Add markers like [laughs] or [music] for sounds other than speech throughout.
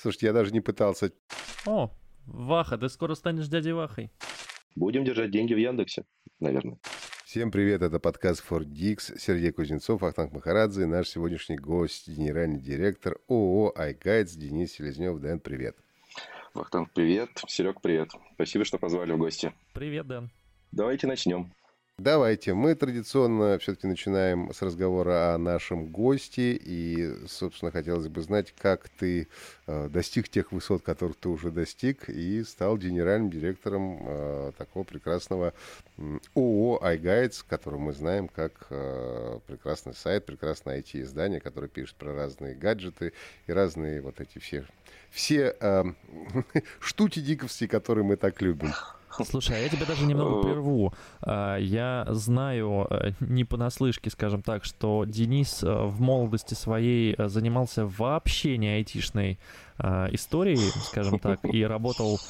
Слушайте, я даже не пытался. О, Ваха, ты скоро станешь дядей Вахой. Будем держать деньги в Яндексе, наверное. Всем привет, это подкаст Ford Dix, Сергей Кузнецов, Ахтанг Махарадзе, наш сегодняшний гость, генеральный директор ООО iGuides Денис Селезнев. Дэн, привет. Вахтанг, привет. Серег, привет. Спасибо, что позвали в гости. Привет, Дэн. Давайте начнем. Давайте. Мы традиционно все-таки начинаем с разговора о нашем госте. И, собственно, хотелось бы знать, как ты э, достиг тех высот, которых ты уже достиг, и стал генеральным директором э, такого прекрасного ООО iGuides, который мы знаем как э, прекрасный сайт, прекрасное IT-издание, которое пишет про разные гаджеты и разные вот эти все, все [laughs] штуки диковские, которые мы так любим. [laughs] Слушай, а я тебя даже немного прерву. А, я знаю э, не понаслышке, скажем так, что Денис э, в молодости своей э, занимался вообще не айтишной историей, скажем так, и работал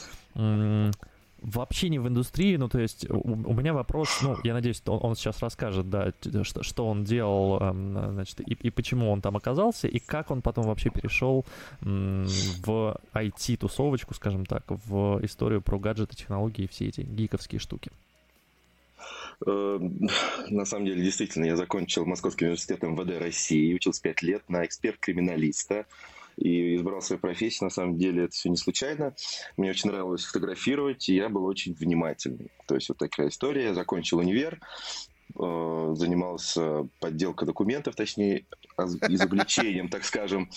вообще не в индустрии, ну, то есть у, у меня вопрос, ну, я надеюсь, он, он сейчас расскажет, да, что, что он делал, значит, и, и почему он там оказался, и как он потом вообще перешел в IT-тусовочку, скажем так, в историю про гаджеты, технологии и все эти гиковские штуки. Э, на самом деле, действительно, я закончил Московский университет МВД России, учился пять лет на эксперт-криминалиста и избрал свою профессию. На самом деле это все не случайно. Мне очень нравилось фотографировать, и я был очень внимательный. То есть вот такая история. Я закончил универ, э, занимался подделкой документов, точнее, изобличением, так скажем,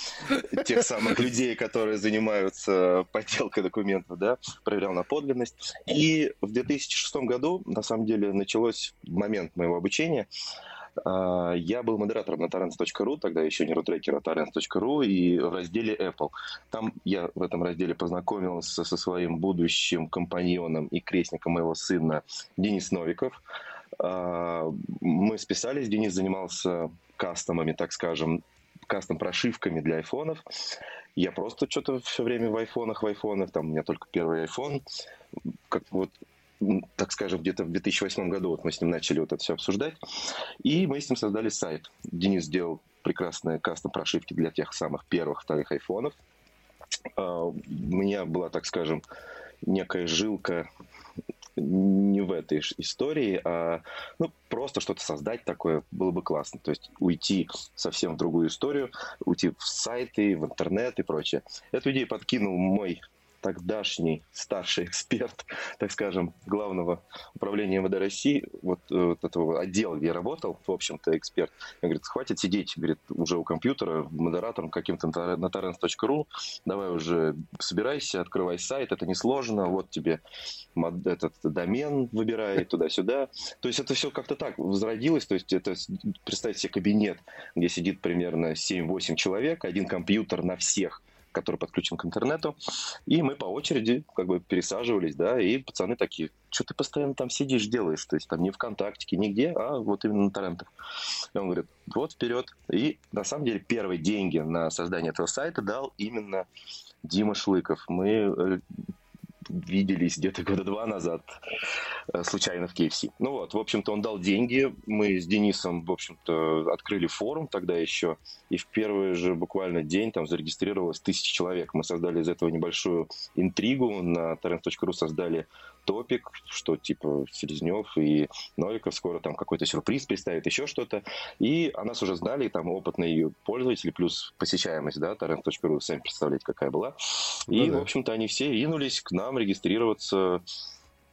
тех самых людей, которые занимаются подделкой документов, да, проверял на подлинность. И в 2006 году, на самом деле, началось момент моего обучения, а, я был модератором на torrents.ru, тогда еще не рутрекер, а torrents.ru, и в разделе Apple. Там я в этом разделе познакомился со своим будущим компаньоном и крестником моего сына Денис Новиков. А, мы списались, Денис занимался кастомами, так скажем, кастом прошивками для айфонов. Я просто что-то все время в айфонах, в айфонах, там у меня только первый iPhone. Как вот так скажем, где-то в 2008 году вот мы с ним начали вот это все обсуждать. И мы с ним создали сайт. Денис сделал прекрасные кастом прошивки для тех самых первых, вторых айфонов. А, у меня была, так скажем, некая жилка не в этой истории, а ну, просто что-то создать такое было бы классно. То есть уйти совсем в другую историю, уйти в сайты, в интернет и прочее. Эту идею подкинул мой тогдашний старший эксперт, [laughs] так скажем, главного управления МВД России, вот, э, вот этого отдела, где я работал, в общем-то, эксперт, он говорит, хватит сидеть, говорит, уже у компьютера, модератором каким-то на torrents.ru, давай уже собирайся, открывай сайт, это несложно, вот тебе этот домен выбирай туда-сюда. То есть это все как-то так возродилось, то есть это, представьте себе кабинет, где сидит примерно 7-8 человек, один компьютер на всех – который подключен к интернету. И мы по очереди как бы пересаживались, да, и пацаны такие, что ты постоянно там сидишь, делаешь? То есть там не ВКонтакте, нигде, а вот именно на торрентах. И он говорит, вот вперед. И на самом деле первые деньги на создание этого сайта дал именно Дима Шлыков. Мы э, виделись где-то года два назад э, случайно в KFC. Ну вот, в общем-то, он дал деньги. Мы с Денисом, в общем-то, открыли форум тогда еще. И в первый же буквально день там зарегистрировалось тысяча человек. Мы создали из этого небольшую интригу. На torrents.ru создали топик, что типа Селезнев и Новиков скоро там какой-то сюрприз представит, еще что-то. И о нас уже знали, там опытные пользователи, плюс посещаемость, да, torrents.ru, сами представляете, какая была. И, ну, да. в общем-то, они все ринулись к нам регистрироваться.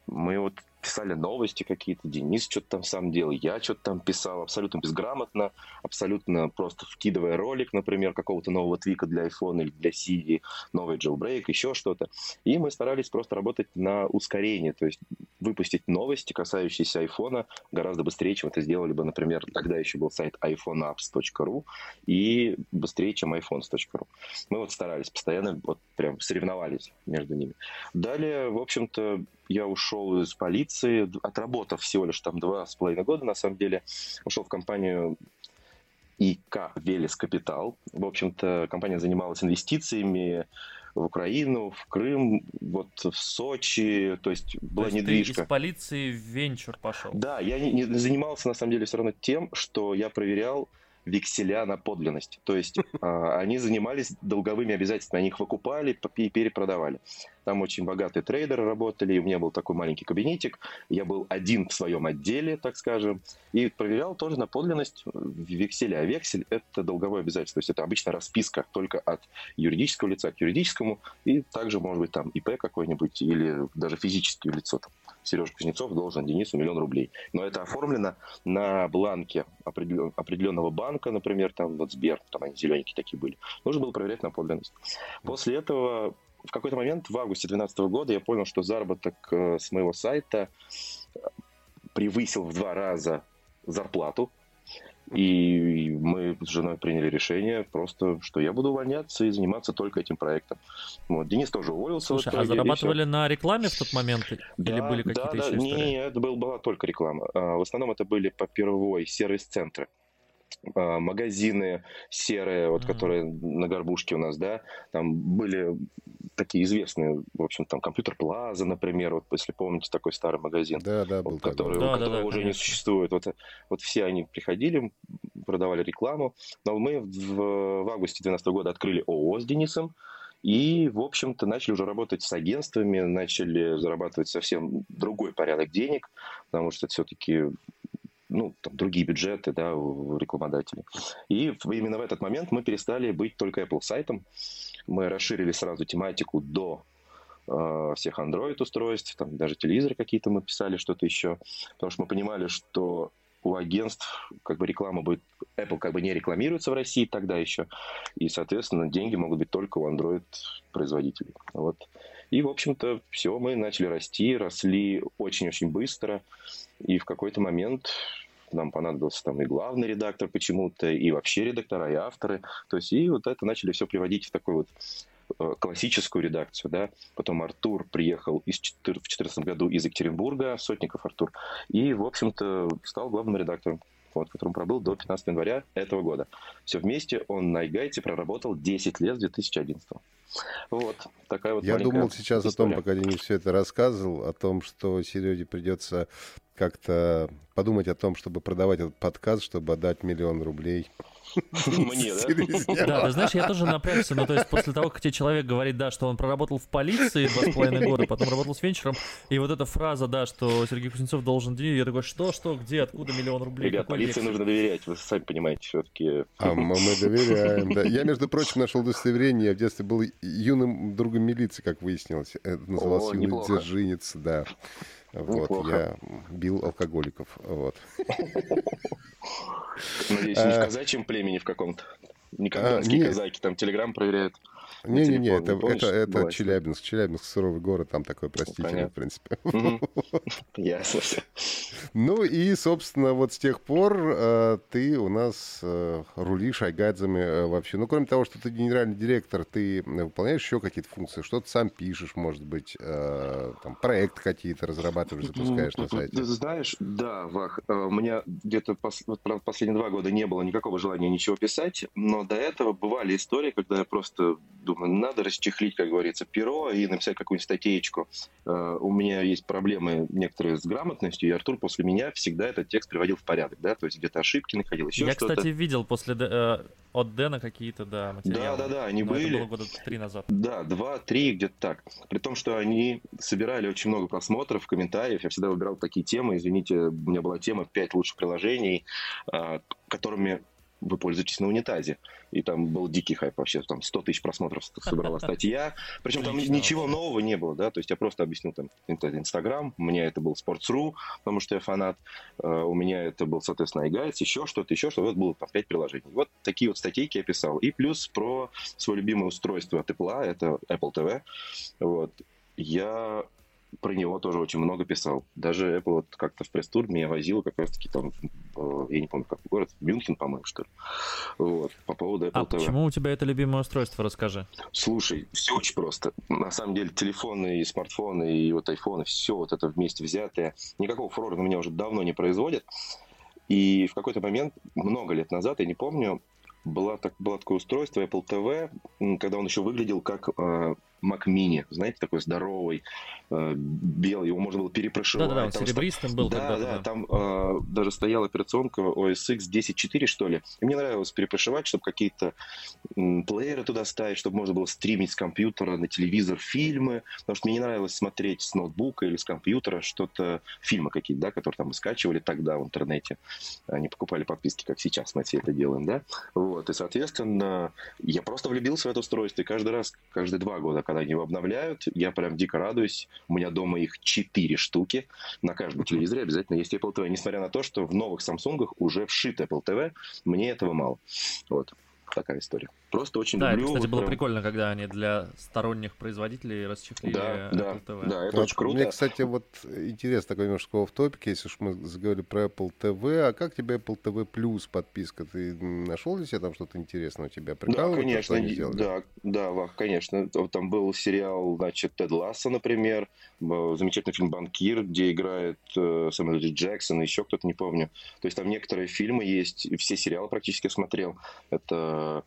Мы вот писали новости какие-то, Денис что-то там сам делал, я что-то там писал абсолютно безграмотно, абсолютно просто вкидывая ролик, например, какого-то нового твика для iPhone или для Siri, новый jailbreak, еще что-то. И мы старались просто работать на ускорение, то есть выпустить новости, касающиеся iPhone, гораздо быстрее, чем это сделали бы, например, тогда еще был сайт iPhoneapps.ru и быстрее, чем iPhones.ru. Мы вот старались постоянно, вот прям соревновались между ними. Далее, в общем-то, я ушел из полиции, отработав всего лишь там два с половиной года, на самом деле, ушел в компанию ИК «Велес Капитал». В общем-то, компания занималась инвестициями в Украину, в Крым, вот в Сочи, то есть была то есть недвижка. Ты из полиции в венчур пошел? Да, я не, не занимался на самом деле все равно тем, что я проверял векселя на подлинность. То есть а, они занимались долговыми обязательствами, они их выкупали и перепродавали. Там очень богатые трейдеры работали, у меня был такой маленький кабинетик, я был один в своем отделе, так скажем, и проверял тоже на подлинность векселя. А вексель – это долговое обязательство, то есть это обычно расписка только от юридического лица к юридическому, и также, может быть, там ИП какой-нибудь или даже физическое лицо. Там, Сережа Кузнецов должен Денису миллион рублей. Но это оформлено на бланке определенного банка, например, там вот Сбер, там они зелененькие такие были. Нужно было проверять на подлинность. После этого в какой-то момент в августе 2012 года я понял, что заработок э, с моего сайта превысил в два раза зарплату. И мы с женой приняли решение просто, что я буду увольняться и заниматься только этим проектом. Вот. Денис тоже уволился. Слушай, а зарабатывали на рекламе в тот момент? Да, Или были какие-то да, еще да. истории? Нет, это был, была только реклама. А, в основном это были по первой сервис-центры. А, магазины серые, вот, mm-hmm. которые на горбушке у нас, да, там были такие известные, в общем, там компьютер Плаза, например, вот если помните такой старый магазин, да, да, был вот, который, да, который да, да, уже конечно. не существует. Вот, вот все они приходили, продавали рекламу, но мы в, в августе 2012 года открыли ООО с Денисом, и, в общем-то, начали уже работать с агентствами, начали зарабатывать совсем другой порядок денег, потому что все-таки ну, там, другие бюджеты да, у рекламодателей. И именно в этот момент мы перестали быть только Apple сайтом. Мы расширили сразу тематику до э, всех Android-устройств, там даже телевизоры какие-то мы писали, что-то еще. Потому что мы понимали, что у агентств как бы реклама будет... Apple как бы не рекламируется в России тогда еще. И, соответственно, деньги могут быть только у Android-производителей. Вот. И, в общем-то, все, мы начали расти, росли очень-очень быстро. И в какой-то момент нам понадобился там и главный редактор почему-то, и вообще редактора, и авторы. То есть, и вот это начали все приводить в такой вот э, классическую редакцию, да. Потом Артур приехал из, в 2014 году из Екатеринбурга, Сотников Артур, и, в общем-то, стал главным редактором вот, которым пробыл до 15 января этого года. Все вместе он на Игайте проработал 10 лет с 2011. Вот, такая вот Я думал сейчас история. о том, пока Денис все это рассказывал, о том, что Сереге придется как-то подумать о том, чтобы продавать этот подкаст, чтобы отдать миллион рублей. Мне, да? Да, ты знаешь, я тоже напрягся, ну то есть после того, как тебе человек говорит, да, что он проработал в полиции два с половиной года, потом работал с венчуром, и вот эта фраза, да, что Сергей Кузнецов должен денег, я такой, что, что, где, откуда миллион рублей? Ребят, полиции вексель?» нужно доверять, вы сами понимаете, все-таки. А мы, мы доверяем, да. Я, между прочим, нашел удостоверение. Я в детстве был юным другом милиции, как выяснилось. Это называлось юный неплохо. дзержинец, да. Вот, Неплохо. я бил алкоголиков. Вот. Надеюсь, не в А. казачьем племени в каком-то. Не казанские нет. казаки, там телеграм проверяют. Не-не-не, это, помнишь? это, это Была Челябинск. Челябинск суровый город, там такой простительный, Понятно. в принципе. [laughs] Ясно. Ну и, собственно, вот с тех пор э, ты у нас э, рулишь айгадзами э, вообще. Ну, кроме того, что ты генеральный директор, ты выполняешь еще какие-то функции, что-то сам пишешь, может быть, там, проекты какие-то разрабатываешь, запускаешь на Ты сайте. знаешь, да, Вах, у меня где-то последние два года не было никакого желания ничего писать, но до этого бывали истории, когда я просто думаю, надо расчехлить, как говорится, перо и написать какую-нибудь статейку. Э, У меня есть проблемы некоторые с грамотностью, и Артур после меня всегда этот текст приводил в порядок, да, то есть где-то ошибки находил, еще Я, что-то. кстати, видел после э, от Дэна какие-то, да, материалы. Да-да-да, они Но это были. было года три назад. Да, два-три, где-то так. При том, что они собирали очень много просмотров, комментариев. Я всегда выбирал такие темы. Извините, у меня была тема «Пять лучших приложений», а, которыми вы пользуетесь на унитазе. И там был дикий хайп вообще. Там 100 тысяч просмотров собрала [laughs] статья. Причем там ничего нового не было, да. То есть я просто объяснил там Инстаграм. У меня это был Sports.ru, потому что я фанат. Э, У меня это был, соответственно, iGuides, еще что-то, еще что-то. Вот было там 5 приложений. Вот такие вот статейки я писал. И плюс про свое любимое устройство Apple, это Apple TV. Вот. Я про него тоже очень много писал. Даже Apple вот как-то в пресс-тур меня возил как раз-таки там, э, я не помню, какой город, Мюнхен, по-моему, что ли. Вот, по поводу Apple А TV. почему у тебя это любимое устройство, расскажи. Слушай, все очень просто. На самом деле телефоны и смартфоны и вот айфоны, все вот это вместе взятое, никакого фурора на меня уже давно не производит. И в какой-то момент, много лет назад, я не помню, была так, было такое устройство Apple TV, когда он еще выглядел как э, Mac Mini, знаете, такой здоровый, э, белый, его можно было перепрошивать. Да-да-да, он серебристым был да, да, там э, даже стояла операционка OS X 10.4, что ли. И мне нравилось перепрошивать, чтобы какие-то м, плееры туда ставить, чтобы можно было стримить с компьютера на телевизор фильмы, потому что мне не нравилось смотреть с ноутбука или с компьютера что-то, фильмы какие-то, да, которые там мы скачивали тогда в интернете. Они покупали подписки, как сейчас мы все это делаем, да. Вот, и, соответственно, я просто влюбился в это устройство, и каждый раз, каждые два года, когда они его обновляют, я прям дико радуюсь. У меня дома их четыре штуки. На каждом телевизоре обязательно есть Apple TV. Несмотря на то, что в новых Samsung уже вшит Apple TV, мне этого мало. Вот такая история. Просто очень да, люблю. это, кстати, вот было прям... прикольно, когда они для сторонних производителей расчехлили да, да, TV. Да, это вот очень круто. Мне, кстати, вот интересно такой немножко в топике, если уж мы заговорили про Apple TV, а как тебе Apple TV Plus подписка? Ты нашел для себя там что-то интересное у тебя? Да, конечно, да, да, Вах, конечно. Там был сериал, значит, Тед Ласса, например, замечательный фильм «Банкир», где играет э, Сэмюэл. Джексон, еще кто-то, не помню. То есть там некоторые фильмы есть, все сериалы практически смотрел. Это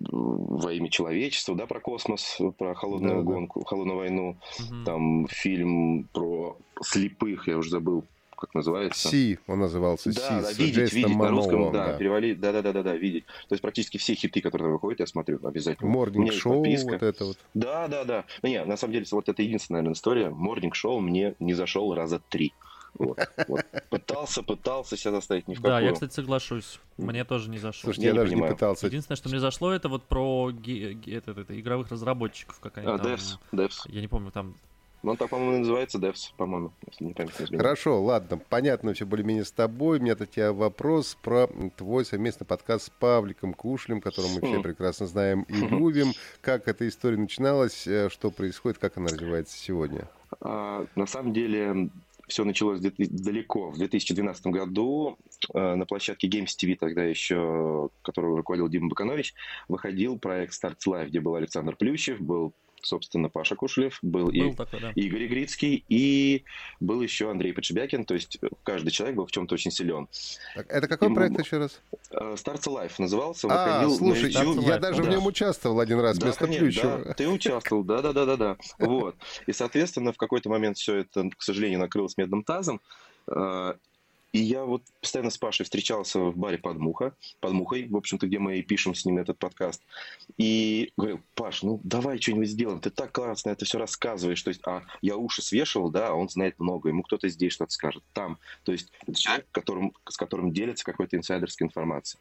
во имя человечества, да, про космос, про холодную да, гонку, да. холодную войну. Угу. Там фильм про слепых, я уже забыл, как называется. Си, он назывался да, Си. Да, видеть, видеть на русском, да, да. перевали, да, да, да, да, да, видеть. То есть практически все хиты, которые выходят, я смотрю обязательно. Морнинг шоу, вот это вот. Да, да, да. Ну, нет, на самом деле, вот это единственная, наверное, история. Морнинг шоу мне не зашел раза три. Вот, вот. Пытался, пытался себя заставить ни в какую. Да, я, кстати, соглашусь. Мне тоже не зашло. Слушайте, я, я даже понимаю. не пытался. Единственное, что мне зашло, это вот про ги- это, это, игровых разработчиков. Как они а, там... Devs, Devs. Я не помню, там ну, он так, по-моему, называется Devs, по-моему, если не память не Хорошо, ладно, понятно все более-менее с тобой. У меня у тебя вопрос про твой совместный подкаст с Павликом Кушлем, которого мы все прекрасно знаем и любим. Как эта история начиналась, э, что происходит, как она развивается сегодня? А, на самом деле, все началось далеко, в 2012 году. Э, на площадке Games TV, тогда еще, которую руководил Дима Баканович, выходил проект Starts Live, где был Александр Плющев, был собственно, Паша Кушелев, был, был и такой, да. Игорь Игрицкий, и был еще Андрей Подшибякин, то есть каждый человек был в чем-то очень силен. Так, это какой и проект еще раз? Starts Life назывался, а, слушай, на YouTube. я даже да. в нем участвовал один раз да, вместо Плющева. Да, ты участвовал, да-да-да-да-да. Вот. И, соответственно, в какой-то момент все это, к сожалению, накрылось медным тазом, э, и я вот постоянно с Пашей встречался в баре под, муха, под Мухой, в общем-то, где мы и пишем с ним этот подкаст. И говорил, Паш, ну давай что-нибудь сделаем, ты так классно это все рассказываешь. То есть, а я уши свешивал, да, а он знает много, ему кто-то здесь что-то скажет, там. То есть, это человек, которым, с которым делится какой-то инсайдерской информацией.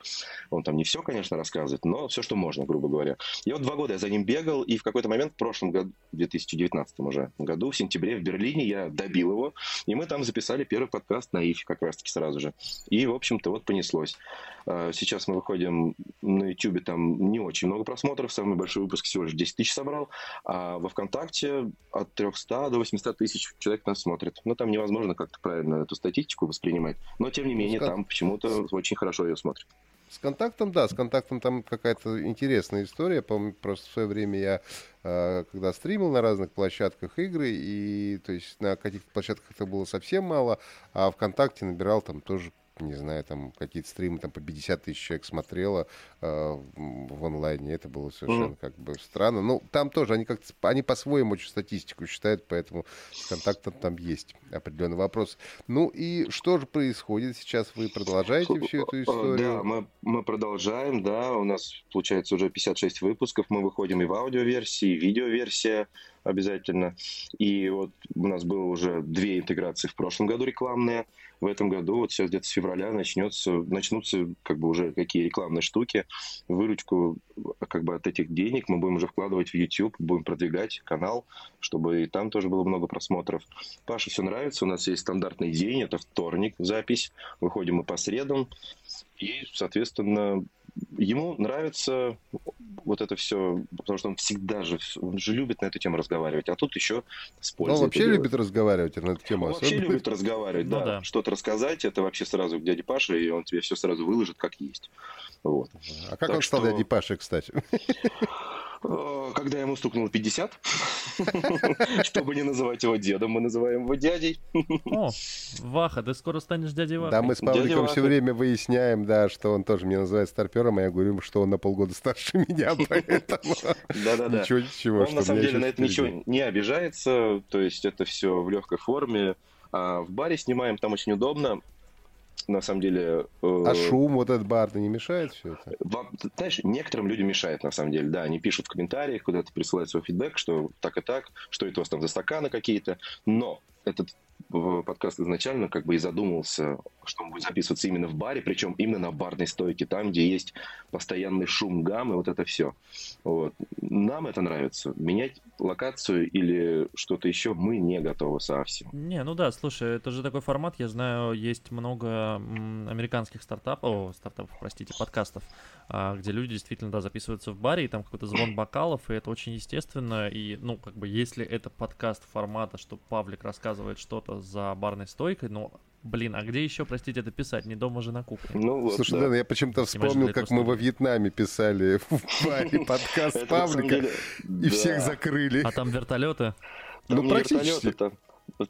Он там не все, конечно, рассказывает, но все, что можно, грубо говоря. И вот два года я за ним бегал, и в какой-то момент в прошлом году, в 2019 уже году, в сентябре в Берлине я добил его, и мы там записали первый подкаст на ИФ как раз сразу же. И, в общем-то, вот понеслось. А, сейчас мы выходим на YouTube, там не очень много просмотров, самый большой выпуск всего лишь 10 тысяч собрал, а во ВКонтакте от 300 до 800 тысяч человек нас смотрит. Но там невозможно как-то правильно эту статистику воспринимать. Но, тем не менее, там почему-то очень хорошо ее смотрят. С контактом, да, с контактом там какая-то интересная история. Помню, просто в свое время я, а, когда стримил на разных площадках игры, и то есть на каких-то площадках это было совсем мало, а ВКонтакте набирал там тоже не знаю, там какие-то стримы там по 50 тысяч человек смотрело э, в онлайне, это было совершенно mm. как бы странно. Ну, там тоже они как-то, они по-своему очень статистику считают, поэтому с контактом там есть определенный вопрос. Ну и что же происходит сейчас? Вы продолжаете всю эту историю? Да, мы, мы продолжаем, да, у нас получается уже 56 выпусков, мы выходим и в аудиоверсии, и видеоверсия обязательно. И вот у нас было уже две интеграции в прошлом году рекламные, в этом году, вот сейчас где-то с февраля начнется, начнутся как бы уже какие рекламные штуки. Выручку как бы от этих денег мы будем уже вкладывать в YouTube, будем продвигать канал, чтобы и там тоже было много просмотров. Паше все нравится, у нас есть стандартный день, это вторник, запись, выходим мы по средам, и, соответственно, ему нравится вот это все, потому что он всегда же, он же любит на эту тему разговаривать, а тут еще с пользой. Он вообще любит разговаривать на эту тему. Он вообще любит разговаривать, ну, да. да. Что-то рассказать, это вообще сразу к дяде Паше, и он тебе все сразу выложит как есть. Вот. А как так он стал что... дядей Пашей, кстати? [laughs] Э, когда ему стукнуло 50, [laughs] чтобы не называть его дедом, мы называем его дядей. О, Ваха, ты скоро станешь дядей Вахой. Да, мы с Павликом все время выясняем, да, что он тоже меня называет старпером, а я говорю, что он на полгода старше [laughs] меня, поэтому [laughs] Да-да-да. Ничего, ничего. Он на самом деле на это ничего не обижается, то есть это все в легкой форме. А в баре снимаем, там очень удобно на самом деле... Э, а шум вот этот барный не мешает все это? Вам, знаешь, некоторым людям мешает, на самом деле, да, они пишут в комментариях, куда-то присылают свой фидбэк, что так и так, что это у вас там за стаканы какие-то, но этот подкаст изначально как бы и задумывался, что он будет записываться именно в баре, причем именно на барной стойке, там, где есть постоянный шум гам и вот это все. Вот. Нам это нравится. Менять локацию или что-то еще мы не готовы совсем. Не, ну да, слушай, это же такой формат, я знаю, есть много американских стартапов, о, стартапов, простите, подкастов, а, где люди действительно, да, записываются в баре, и там какой-то звон бокалов, и это очень естественно, и, ну, как бы, если это подкаст формата, что Павлик рассказывает что-то за барной стойкой, ну, блин, а где еще, простите, это писать? Не дома же на кухне. Ну, вот, Слушай, да. да, я почему-то вспомнил, как мы во Вьетнаме писали [laughs] в баре подкаст Павлика, и всех закрыли. А там вертолеты? Ну, практически.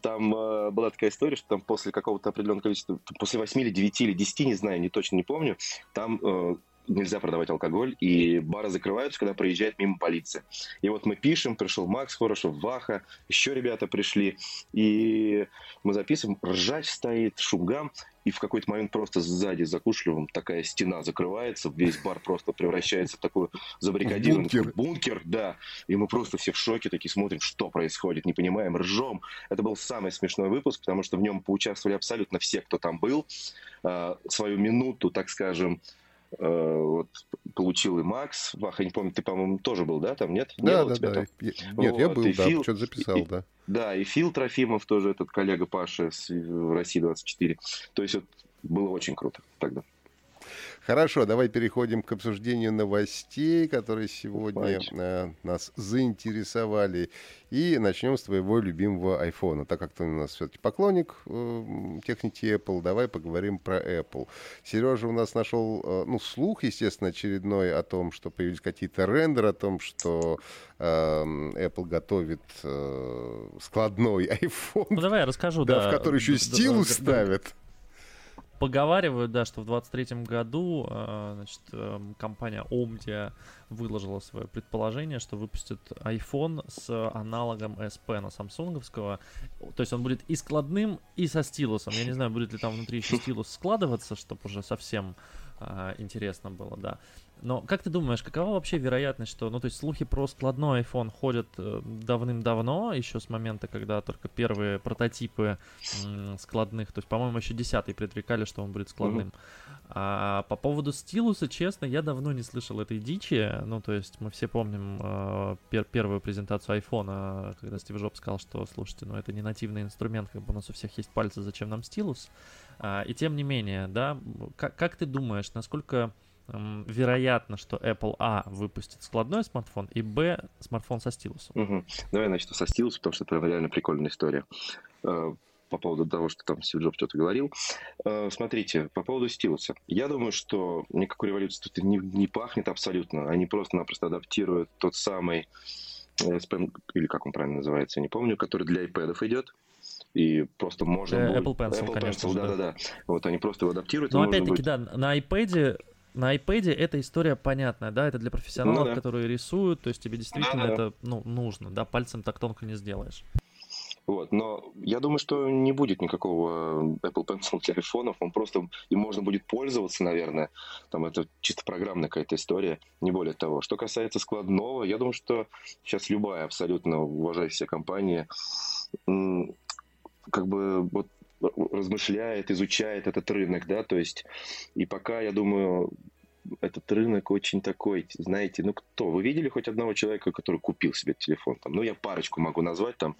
Там э, была такая история, что там после какого-то определенного количества, после 8 или 9 или 10, не знаю, не точно не помню, там э, нельзя продавать алкоголь, и бары закрываются, когда проезжает мимо полиция. И вот мы пишем, пришел Макс Хорошев, Ваха, еще ребята пришли, и мы записываем, ржач стоит, шугам, и в какой-то момент просто сзади за Кушлевым такая стена закрывается, весь бар просто превращается в такой забаррикадированный бункер. бункер, да, и мы просто все в шоке такие смотрим, что происходит, не понимаем, ржем. Это был самый смешной выпуск, потому что в нем поучаствовали абсолютно все, кто там был, а, свою минуту, так скажем, вот получил и Макс. Ваха, не помню, ты, по-моему, тоже был, да, там, нет? Да, не да, да. Там? Нет, вот, я был, да, Фил, что-то записал, и, да. Да, и Фил Трофимов тоже, этот коллега Паша с России-24. То есть вот было очень круто тогда. Хорошо, давай переходим к обсуждению новостей, которые сегодня э, нас заинтересовали. И начнем с твоего любимого айфона. Так как ты у нас все-таки поклонник э, техники Apple, давай поговорим про Apple. Сережа у нас нашел, э, ну, слух, естественно, очередной о том, что появились какие-то рендеры, о том, что э, Apple готовит э, складной [laughs] iPhone. Ну, давай я расскажу, да. В который еще стилус ставят поговаривают, да, что в 23 году э, значит, э, компания Omdia выложила свое предположение, что выпустит iPhone с аналогом SP на самсунговского. То есть он будет и складным, и со стилусом. Я не знаю, будет ли там внутри еще стилус складываться, чтобы уже совсем э, интересно было, да. Но как ты думаешь, какова вообще вероятность, что, ну, то есть слухи про складной iPhone ходят э, давным-давно, еще с момента, когда только первые прототипы складных, то есть, по-моему, еще десятый предрекали, что он будет складным. А по поводу стилуса, честно, я давно не слышал этой дичи. Ну, то есть мы все помним э, пер- первую презентацию iPhone, когда Стив Джобс сказал, что, слушайте, ну это не нативный инструмент, как бы у нас у всех есть пальцы, зачем нам стилус? А, и тем не менее, да, как, как ты думаешь, насколько вероятно, что Apple А выпустит складной смартфон и Б смартфон со стилусом. Угу. Давай начну со стилуса, потому что это реально прикольная история. Э, по поводу того, что там Стив Джобс что-то говорил. Э, смотрите, по поводу стилуса. Я думаю, что никакой революции тут не, не пахнет абсолютно. Они просто-напросто адаптируют тот самый э, или как он правильно называется, я не помню, который для iPad идет и просто можно Apple будет... Pencil, Apple конечно Pencil, да-да-да. Вот они просто его адаптируют. Но опять-таки, будет... да, на iPad на iPad эта история понятная, да, это для профессионалов, ну, да. которые рисуют, то есть тебе действительно да, это ну, нужно, да, пальцем так тонко не сделаешь. Вот. Но я думаю, что не будет никакого Apple Pencil для айфонов, он просто им можно будет пользоваться, наверное. Там это чисто программная какая-то история, не более того. Что касается складного, я думаю, что сейчас любая абсолютно уважающая компания как бы вот размышляет, изучает этот рынок, да, то есть и пока, я думаю, этот рынок очень такой, знаете, ну кто? Вы видели хоть одного человека, который купил себе телефон? Там, ну, я парочку могу назвать, там,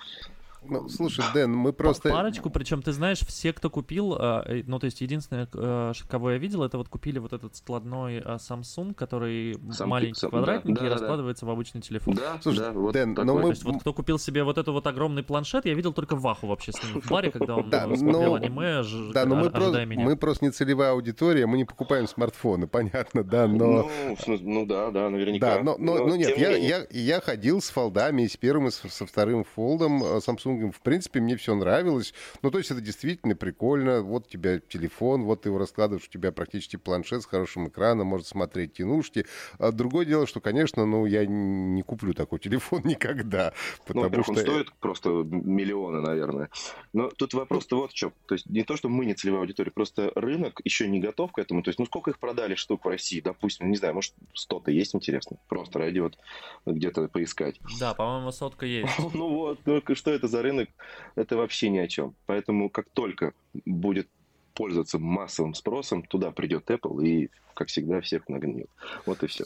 Ну, слушай, Дэн, мы просто... Парочку, причем, ты знаешь, все, кто купил, э, ну, то есть, единственное, э, кого я видел, это вот купили вот этот складной а, Samsung, который Сам, маленький, сам, квадратненький, да, и да, раскладывается да. в обычный телефон. Да, слушай, да, вот Дэн, такой. но мы... То есть, вот кто купил себе вот этот вот огромный планшет, я видел только Ваху вообще с ним в баре, когда он да, смотрел но... аниме, Да, но мы просто, мы просто не целевая аудитория, мы не покупаем смартфоны, [laughs] понятно, да, но... Ну, ну да, да, наверняка. Да, но, но, но, но нет, я, я, я ходил с фолдами, и с первым, и со вторым фолдом э, Samsung. В принципе, мне все нравилось. Ну, то есть это действительно прикольно. Вот у тебя телефон, вот ты его раскладываешь, у тебя практически планшет с хорошим экраном, может смотреть кинушки. А другое дело, что, конечно, ну, я не куплю такой [laughs] телефон никогда. Ну, потому ну, что... он стоит просто миллионы, наверное. Но тут вопрос-то вот в чем. То есть не то, что мы не целевая аудитория, просто рынок еще не готов к этому. То есть, ну, сколько их продали штук в России? Допустим, не знаю, может, 100-то есть, интересно? Просто ради вот где-то поискать. Да, по-моему, сотка есть. [laughs] Ну вот, только что это за рынок? Это вообще ни о чем. Поэтому как только будет пользоваться массовым спросом, туда придет Apple и, как всегда, всех нагнет. Вот и все.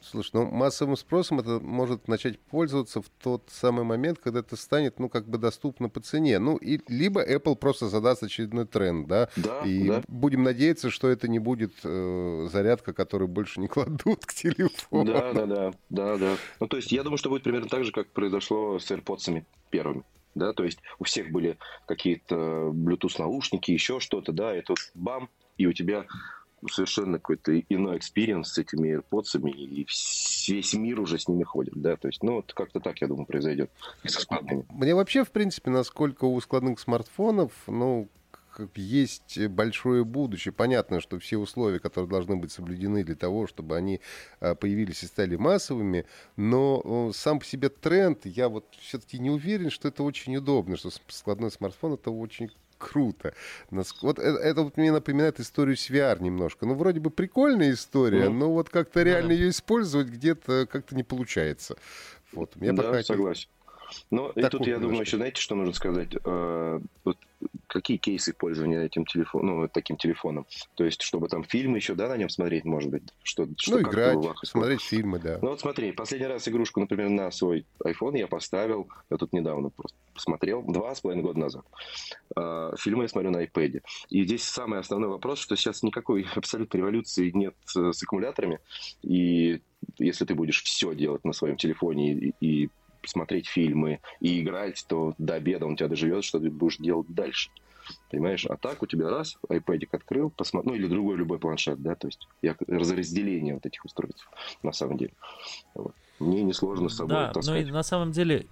Слушай, ну массовым спросом это может начать пользоваться в тот самый момент, когда это станет, ну, как бы доступно по цене. Ну, и либо Apple просто задаст очередной тренд, да? Да, И да. будем надеяться, что это не будет э, зарядка, которую больше не кладут [laughs] к телефону. Да, да, да, да, да. Ну, то есть я думаю, что будет примерно так же, как произошло с AirPods первыми да, то есть у всех были какие-то Bluetooth наушники, еще что-то, да, и тут бам, и у тебя совершенно какой-то иной experience с этими AirPods, и весь мир уже с ними ходит, да, то есть, ну, вот как-то так, я думаю, произойдет со складными. Мне вообще, в принципе, насколько у складных смартфонов, ну, есть большое будущее. Понятно, что все условия, которые должны быть соблюдены для того, чтобы они а, появились и стали массовыми, но сам по себе тренд, я вот все-таки не уверен, что это очень удобно, что складной смартфон это очень круто. Вот это, это вот мне напоминает историю с VR немножко. Ну, вроде бы прикольная история, mm. но вот как-то реально да. ее использовать где-то как-то не получается. Вот, мне да, пока согласен. Но и тут, я думаю, еще знаете, что нужно сказать? Э, вот какие кейсы пользования этим телефоном, ну, таким телефоном? То есть, чтобы там фильмы еще, да, на нем смотреть, может быть? Что, что ну, играть, смотреть фильмы, да. Ну, вот смотри, последний раз игрушку, например, на свой iPhone я поставил, я тут недавно просто посмотрел, два с половиной года назад. А, фильмы я смотрю на iPad. И здесь самый основной вопрос, что сейчас никакой [laughs] абсолютной революции нет э, с аккумуляторами, и если ты будешь все делать на своем телефоне и, и смотреть фильмы и играть, то до обеда он тебя доживет, что ты будешь делать дальше. Понимаешь? А так у тебя раз, iPad открыл, посмотрел, ну или другой любой планшет, да, то есть я разделение вот этих устройств на самом деле. Вот. Мне несложно с собой да, таскать. Ну и на самом деле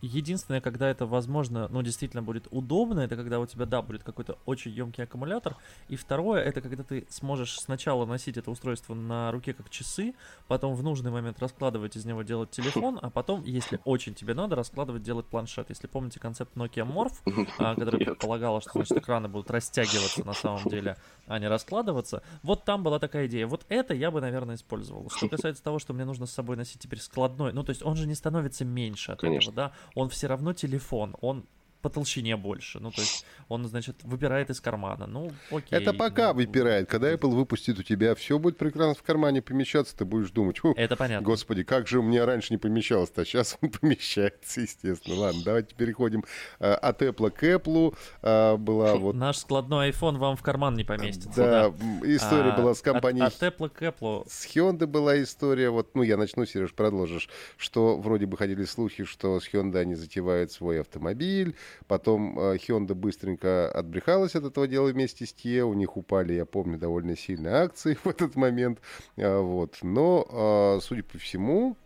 Единственное, когда это возможно, ну, действительно будет удобно, это когда у тебя, да, будет какой-то очень емкий аккумулятор. И второе, это когда ты сможешь сначала носить это устройство на руке как часы, потом в нужный момент раскладывать из него делать телефон, а потом, если очень тебе надо, раскладывать делать планшет. Если помните концепт Nokia Morph, а, [laughs] который предполагала, что значит, экраны будут растягиваться на самом деле, а не раскладываться, вот там была такая идея. Вот это я бы, наверное, использовал. Что касается того, что мне нужно с собой носить теперь складной, ну, то есть он же не становится меньше от Конечно. этого, да, он все равно телефон, он по толщине больше. Ну, то есть он, значит, выбирает из кармана. Ну, окей. Это пока ну, выбирает. Когда Apple выпустит у тебя, все будет прекрасно в кармане помещаться, ты будешь думать, это понятно. господи, как же у меня раньше не помещалось-то, а сейчас он [laughs] помещается, естественно. Ладно, давайте переходим э, от Apple к Apple. Э, была вот... Наш складной iPhone вам в карман не поместится. Да, да. история а, была с компанией... От, от Apple к Apple. С Hyundai была история, вот, ну, я начну, Сереж, продолжишь, что вроде бы ходили слухи, что с Hyundai они затевают свой автомобиль, Потом э, Hyundai быстренько отбрехалась от этого дела вместе с Kia. У них упали, я помню, довольно сильные акции [laughs] в этот момент. Э, вот. Но, э, судя по всему,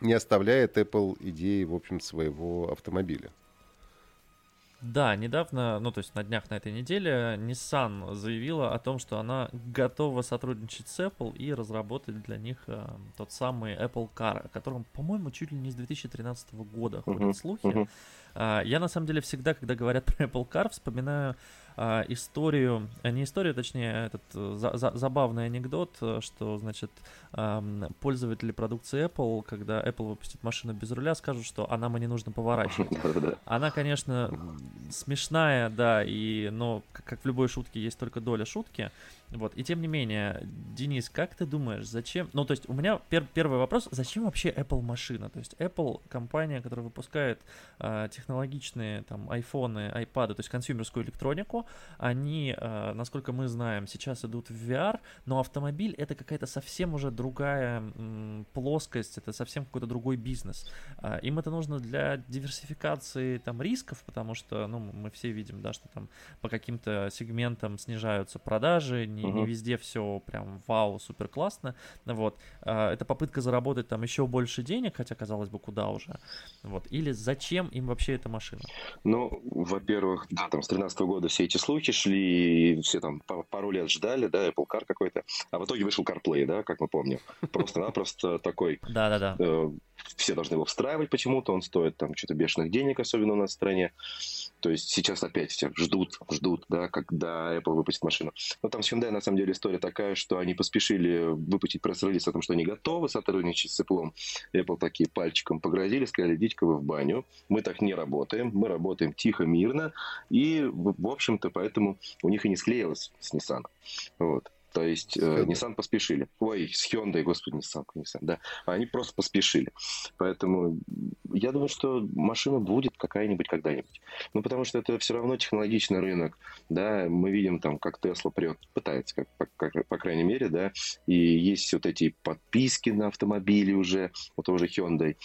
не оставляет Apple идеи, в общем, своего автомобиля. Да, недавно, ну то есть на днях на этой неделе, Nissan заявила о том, что она готова сотрудничать с Apple и разработать для них э, тот самый Apple Car, о котором, по-моему, чуть ли не с 2013 года ходят uh-huh, слухи. Uh-huh. Э, я на самом деле всегда, когда говорят про Apple Car, вспоминаю а, историю, а не историю, точнее, этот за, за, забавный анекдот, что, значит, а, пользователи продукции Apple, когда Apple выпустит машину без руля, скажут, что а нам и не нужно поворачивать. [laughs] Она, конечно, смешная, да, и, но как в любой шутке есть только доля шутки. Вот, и тем не менее, Денис, как ты думаешь, зачем... Ну, то есть у меня пер- первый вопрос, зачем вообще Apple машина? То есть Apple компания, которая выпускает э, технологичные там айфоны, айпады, то есть консюмерскую электронику, они, э, насколько мы знаем, сейчас идут в VR, но автомобиль это какая-то совсем уже другая плоскость, это совсем какой-то другой бизнес. Э, им это нужно для диверсификации там рисков, потому что, ну, мы все видим, да, что там по каким-то сегментам снижаются продажи, не, угу. не везде все прям вау, супер классно. Вот. А, это попытка заработать там еще больше денег, хотя, казалось бы, куда уже. Вот. Или зачем им вообще эта машина? Ну, во-первых, да, там с 13 года все эти слухи шли, и все там пару лет ждали, да, Apple Car какой-то, а в итоге вышел CarPlay, да, как мы помним. Просто-напросто такой... Да-да-да. Э, все должны его встраивать почему-то, он стоит там что-то бешеных денег, особенно у нас в стране. То есть сейчас опять все ждут, ждут, да, когда Apple выпустит машину. Но там с Hyundai на самом деле история такая, что они поспешили выпустить пресс-релиз о том, что они готовы сотрудничать с Apple. Apple такие пальчиком погрозили, сказали, идите-ка вы в баню. Мы так не работаем, мы работаем тихо, мирно. И, в общем-то, поэтому у них и не склеилось с Nissan. Вот. То есть э, Nissan поспешили. Ой, с Hyundai, господи, Nissan, Nissan, да. Они просто поспешили. Поэтому я думаю, что машина будет какая-нибудь когда-нибудь. Ну, потому что это все равно технологичный рынок, да. Мы видим там, как Tesla прет, пытается, как, по, как, по крайней мере, да. И есть вот эти подписки на автомобили уже, вот уже Hyundai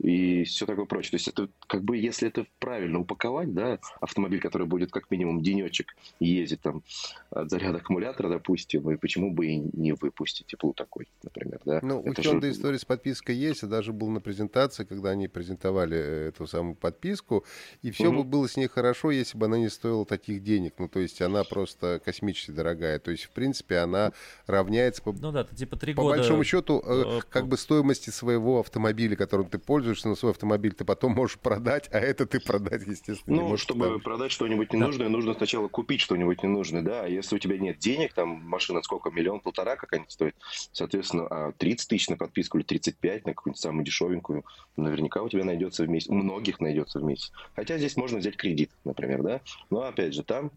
и все такое прочее. То есть это как бы, если это правильно упаковать, да, автомобиль, который будет как минимум денечек ездить там от заряда аккумулятора, допустим, и почему бы и не выпустить теплу такой, например, да. Ну, это у Hyundai же... история с подпиской есть, я даже был на презентации, когда они презентовали э, эту самую подписку, и все угу. бы было с ней хорошо, если бы она не стоила таких денег. Ну, то есть она просто космически дорогая. То есть, в принципе, она равняется по, ну, да, типа три по года... большому счету э, э как бы стоимости своего автомобиля, которым ты пользуешься, пользуешься на свой автомобиль, ты потом можешь продать, а это ты продать, естественно, ну, не можешь. чтобы ставить. продать что-нибудь ненужное, да. нужно сначала купить что-нибудь ненужное, да, а если у тебя нет денег, там машина сколько, миллион-полтора какая-нибудь стоит, соответственно, а 30 тысяч на подписку или 35 на какую-нибудь самую дешевенькую, наверняка у тебя найдется в месяц, у многих найдется в месяц. Хотя здесь можно взять кредит, например, да, но опять же, там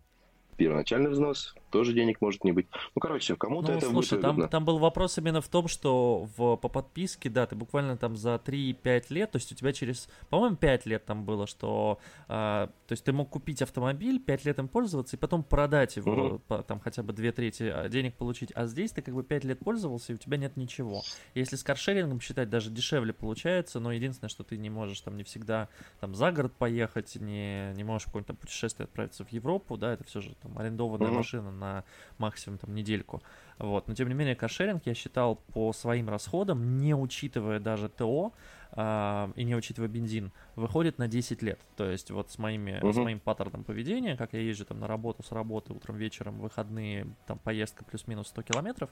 первоначальный взнос, тоже денег может не быть. Ну, короче, кому-то ну, это слушай, будет там, там был вопрос именно в том, что в, по подписке, да, ты буквально там за 3-5 лет, то есть у тебя через, по-моему, 5 лет там было, что, а, то есть ты мог купить автомобиль, 5 лет им пользоваться и потом продать его, угу. по, там хотя бы 2 трети а, денег получить, а здесь ты как бы 5 лет пользовался и у тебя нет ничего. Если с каршерингом считать, даже дешевле получается, но единственное, что ты не можешь там не всегда там за город поехать, не, не можешь в какое-то путешествие отправиться в Европу, да, это все же там арендованная угу. машина на максимум там недельку. Вот. Но тем не менее, каршеринг я считал по своим расходам, не учитывая даже ТО э, и не учитывая бензин, выходит на 10 лет. То есть вот с, моими, угу. с моим паттерном поведения, как я езжу там на работу, с работы, утром, вечером, выходные, там поездка плюс-минус 100 километров,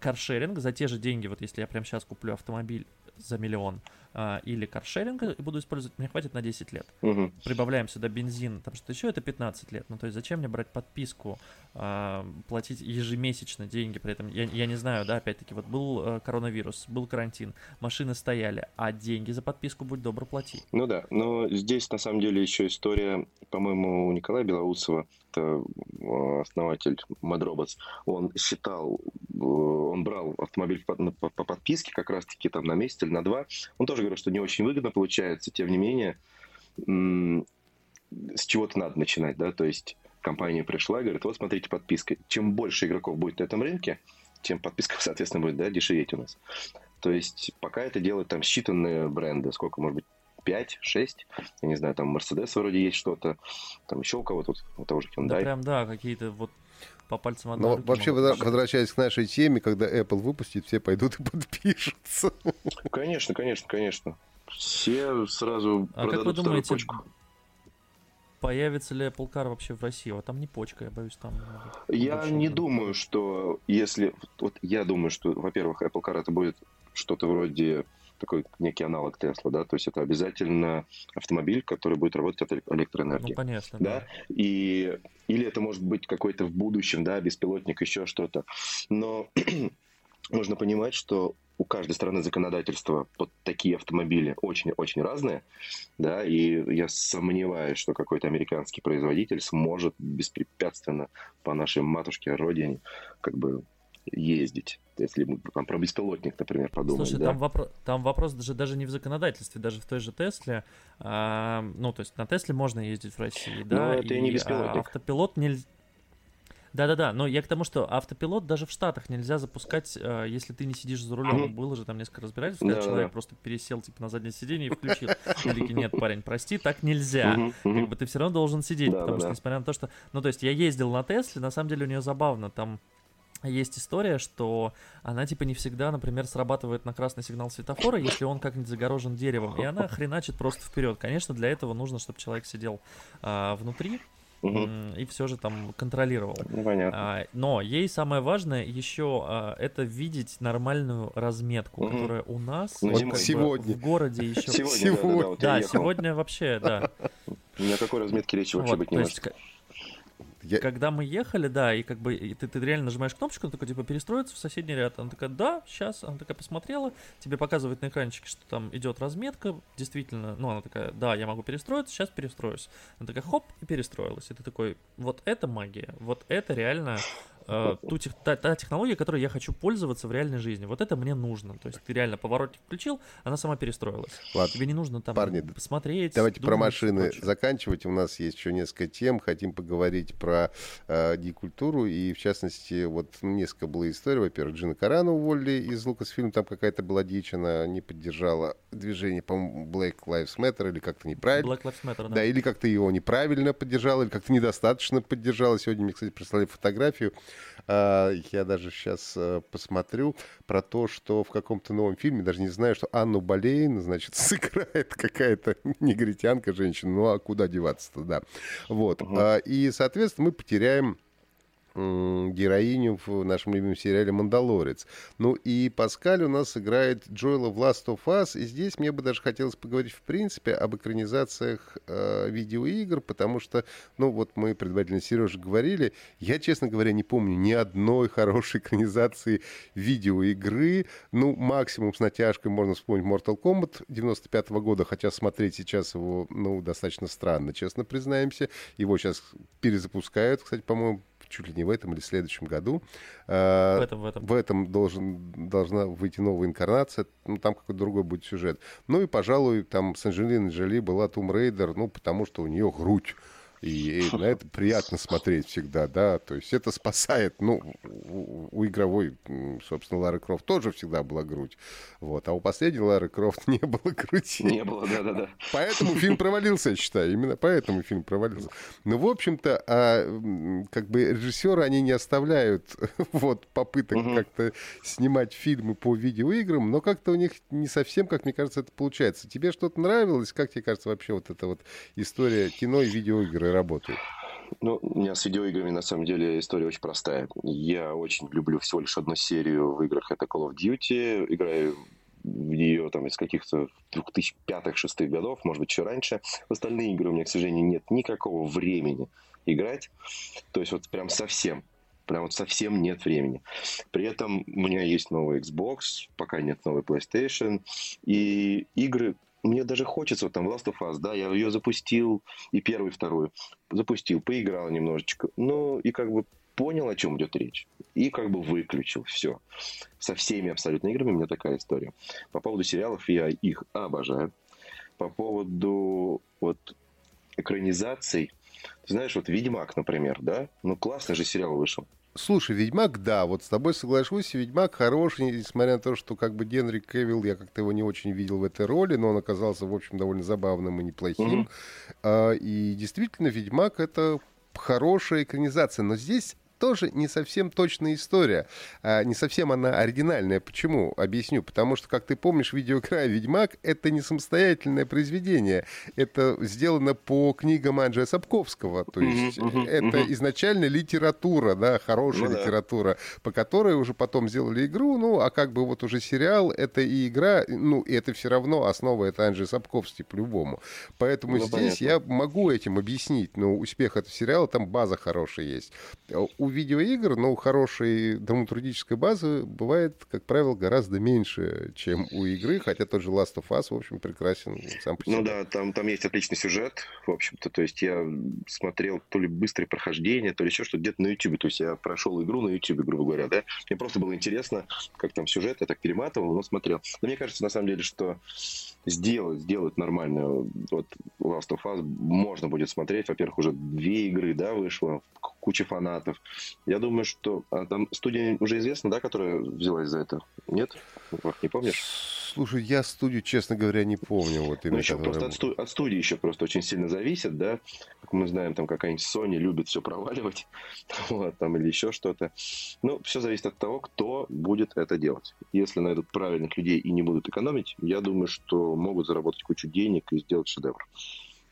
каршеринг за те же деньги, вот если я прямо сейчас куплю автомобиль за миллион, а, или каршеринга буду использовать, мне хватит на 10 лет. Угу. Прибавляем сюда бензин, там что еще, это 15 лет. Ну, то есть зачем мне брать подписку, а, платить ежемесячно деньги при этом? Я, я не знаю, да, опять-таки, вот был а, коронавирус, был карантин, машины стояли, а деньги за подписку, будь добр, плати. Ну да, но здесь на самом деле еще история, по-моему, у Николая Белоусова, это основатель Madrobots, он считал, э, он брал автомобиль по, по, по подписке как раз-таки там на месяц или на два, он тоже говорю, что не очень выгодно получается, тем не менее, с чего-то надо начинать, да, то есть компания пришла и говорит, вот смотрите, подписка. Чем больше игроков будет на этом рынке, тем подписка, [laughs] соответственно, будет, да, дешеветь у нас. То есть пока это делают там считанные бренды, сколько, может быть, 5, 6, я не знаю, там Mercedes вроде есть что-то, там еще у кого-то, у того же Hyundai. Да, прям, да, какие-то вот по пальцам одной Но вообще, могут... возвращаясь к нашей теме, когда Apple выпустит, все пойдут и [laughs] подпишутся. Конечно, конечно, конечно. Все сразу а как вы думаете, почку. Появится ли Apple Car вообще в России? Вот там не почка, я боюсь, там... Я не думаю, что если... Вот я думаю, что, во-первых, Apple Car это будет что-то вроде такой некий аналог Тесла, да, то есть это обязательно автомобиль, который будет работать от электроэнергии. Ну, конечно. Да? да. И, или это может быть какой-то в будущем, да, беспилотник, еще что-то. Но [clears throat] нужно понимать, что у каждой страны законодательство под такие автомобили очень-очень разные, да, и я сомневаюсь, что какой-то американский производитель сможет беспрепятственно по нашей матушке, родине, как бы ездить. Если мы там про беспилотник, например, подумаем. Слушай, да? там, вопро- там вопрос даже, даже не в законодательстве, даже в той же Тесле. А, ну, то есть на Тесле можно ездить в России, да? Но это и, и не а, беспилотник. автопилот нельзя да-да-да, но я к тому, что автопилот даже в Штатах нельзя запускать, э, если ты не сидишь за рулем. Mm-hmm. Было же там несколько разбирательств, когда да, человек просто пересел типа на заднее сиденье и включил. Или нет, парень, прости, так нельзя. Как бы ты все равно должен сидеть, потому что несмотря на то, что... Ну, то есть я ездил на Тесле, на самом деле у нее забавно, там есть история, что она типа не всегда, например, срабатывает на красный сигнал светофора, если он как-нибудь загорожен деревом, и она хреначит просто вперед. Конечно, для этого нужно, чтобы человек сидел а, внутри, угу. и все же там контролировал. Ну, понятно. А, но ей самое важное еще а, это видеть нормальную разметку, угу. которая у нас ну, сегодня в городе еще. Сегодня, сегодня. да, да, вот да сегодня вообще, да. [laughs] Ни о какой разметке речи вообще вот, быть не может. Я... Когда мы ехали, да, и как бы и ты, ты реально нажимаешь кнопочку, он такой, типа, перестроиться в соседний ряд. Она такая, да, сейчас. Она такая посмотрела, тебе показывает на экранчике, что там идет разметка. Действительно, ну, она такая, да, я могу перестроиться, сейчас перестроюсь. Она такая, хоп, и перестроилась. И ты такой, вот это магия, вот это реально ту тех, та, та технология, которой я хочу пользоваться в реальной жизни. Вот это мне нужно. То есть ты реально поворотник включил, она сама перестроилась. Ладно. Тебе не нужно там Парни, посмотреть. Давайте думать, про машины заканчивать. У нас есть еще несколько тем. Хотим поговорить про э, декультуру. И в частности, вот несколько было историй. Во-первых, Джина Карана уволили из Лукасфильм. Там какая-то была дичь. Она не поддержала движение, по-моему, Black Lives Matter или как-то неправильно. Black Lives Matter, да. Да, или как-то его неправильно поддержала, или как-то недостаточно поддержала. Сегодня мне, кстати, прислали фотографию я даже сейчас э, посмотрю про то, что в каком-то новом фильме, даже не знаю, что Анну Болейн, значит, [laughs] сыграет какая-то негритянка женщина. Ну, а куда деваться-то, да. Вот. Угу. И, соответственно, мы потеряем героиню в нашем любимом сериале «Мандалорец». Ну и Паскаль у нас играет Джоэла в Last of Us, и здесь мне бы даже хотелось поговорить в принципе об экранизациях э, видеоигр, потому что, ну вот мы предварительно Сережа говорили, я, честно говоря, не помню ни одной хорошей [laughs] экранизации видеоигры, ну максимум с натяжкой можно вспомнить Mortal Kombat 95 -го года, хотя смотреть сейчас его, ну, достаточно странно, честно признаемся. Его сейчас перезапускают, кстати, по-моему, чуть ли не в этом или в следующем году. А, в этом, в этом. В этом должен, должна выйти новая инкарнация, ну, там какой-то другой будет сюжет. Ну и, пожалуй, там с Анджелиной Джоли была Tomb Raider, ну, потому что у нее грудь и, и на это приятно смотреть всегда, да, то есть это спасает, ну, у, у игровой, собственно, Лары Крофт тоже всегда была грудь, вот, а у последней Лары Крофт [laughs] не было груди. Не было, да-да-да. Поэтому фильм провалился, я считаю, именно поэтому фильм провалился. Ну, в общем-то, а, как бы режиссеры, они не оставляют [laughs] вот попыток угу. как-то снимать фильмы по видеоиграм, но как-то у них не совсем, как мне кажется, это получается. Тебе что-то нравилось? Как тебе кажется вообще вот эта вот история кино и видеоигры? Работают? Ну, у меня с видеоиграми, на самом деле, история очень простая. Я очень люблю всего лишь одну серию в играх. Это Call of Duty. Играю в нее там из каких-то 2005-2006 годов, может быть, еще раньше. В остальные игры у меня, к сожалению, нет никакого времени играть. То есть вот прям совсем. Прям вот совсем нет времени. При этом у меня есть новый Xbox, пока нет новый PlayStation. И игры мне даже хочется, вот там Last of Us, да, я ее запустил, и первую, и вторую, запустил, поиграл немножечко, ну, и как бы понял, о чем идет речь, и как бы выключил все. Со всеми абсолютно играми у меня такая история. По поводу сериалов я их обожаю. По поводу вот экранизаций, ты знаешь, вот «Ведьмак», например, да, ну, классный же сериал вышел. Слушай, Ведьмак, да, вот с тобой соглашусь, Ведьмак хороший, несмотря на то, что как бы Генри Кевилл, я как-то его не очень видел в этой роли, но он оказался, в общем, довольно забавным и неплохим. Mm-hmm. И действительно, Ведьмак — это хорошая экранизация, но здесь тоже не совсем точная история. А, не совсем она оригинальная. Почему? Объясню. Потому что, как ты помнишь, видеоигра «Ведьмак» — это не самостоятельное произведение. Это сделано по книгам Анджея Сапковского. То есть mm-hmm, это mm-hmm. изначально литература, да, хорошая ну, литература, да. по которой уже потом сделали игру. Ну, а как бы вот уже сериал, это и игра, ну, и это все равно основа, это Анджей Сапковский по-любому. Поэтому ну, здесь понятно. я могу этим объяснить. Ну, успех этого сериала, там база хорошая есть. У видеоигр, ну, хорошей драматургической базы бывает, как правило, гораздо меньше, чем у игры, хотя тот же Last of Us, в общем, прекрасен сам по ну себе. Ну да, там, там есть отличный сюжет, в общем-то, то есть я смотрел то ли быстрое прохождение, то ли еще что-то где-то на YouTube, то есть я прошел игру на YouTube, грубо говоря, да, мне просто было интересно, как там сюжет, я так перематывал, но смотрел. Но мне кажется, на самом деле, что сделать, сделать нормально, вот Last of Us можно будет смотреть, во-первых, уже две игры, да, вышло, куча фанатов. Я думаю, что а там студия уже известна, да, которая взялась за это? Нет? Не помнишь? Слушай, я студию, честно говоря, не помню. Вот именно, ну, еще просто от, сту- от студии еще просто очень сильно зависит, да. Как мы знаем, там какая-нибудь Sony любит все проваливать, [laughs] вот, там или еще что-то. Ну, все зависит от того, кто будет это делать. Если найдут правильных людей и не будут экономить, я думаю, что могут заработать кучу денег и сделать шедевр.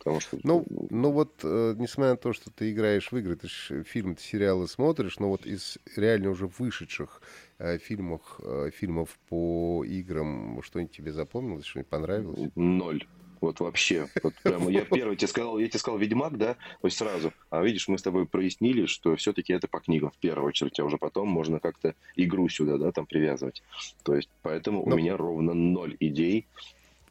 Потому что... Ну, ну вот, э, несмотря на то, что ты играешь в игры, ты же фильмы, ты сериалы смотришь, но вот из реально уже вышедших э, фильмов, э, фильмов по играм что-нибудь тебе запомнилось, что-нибудь понравилось? Ноль. Вот вообще. Вот прямо я первый тебе сказал, я тебе сказал Ведьмак, да, то есть сразу. А видишь, мы с тобой прояснили, что все-таки это по книгам в первую очередь, а уже потом можно как-то игру сюда, да, там привязывать. То есть поэтому Но... у меня ровно ноль идей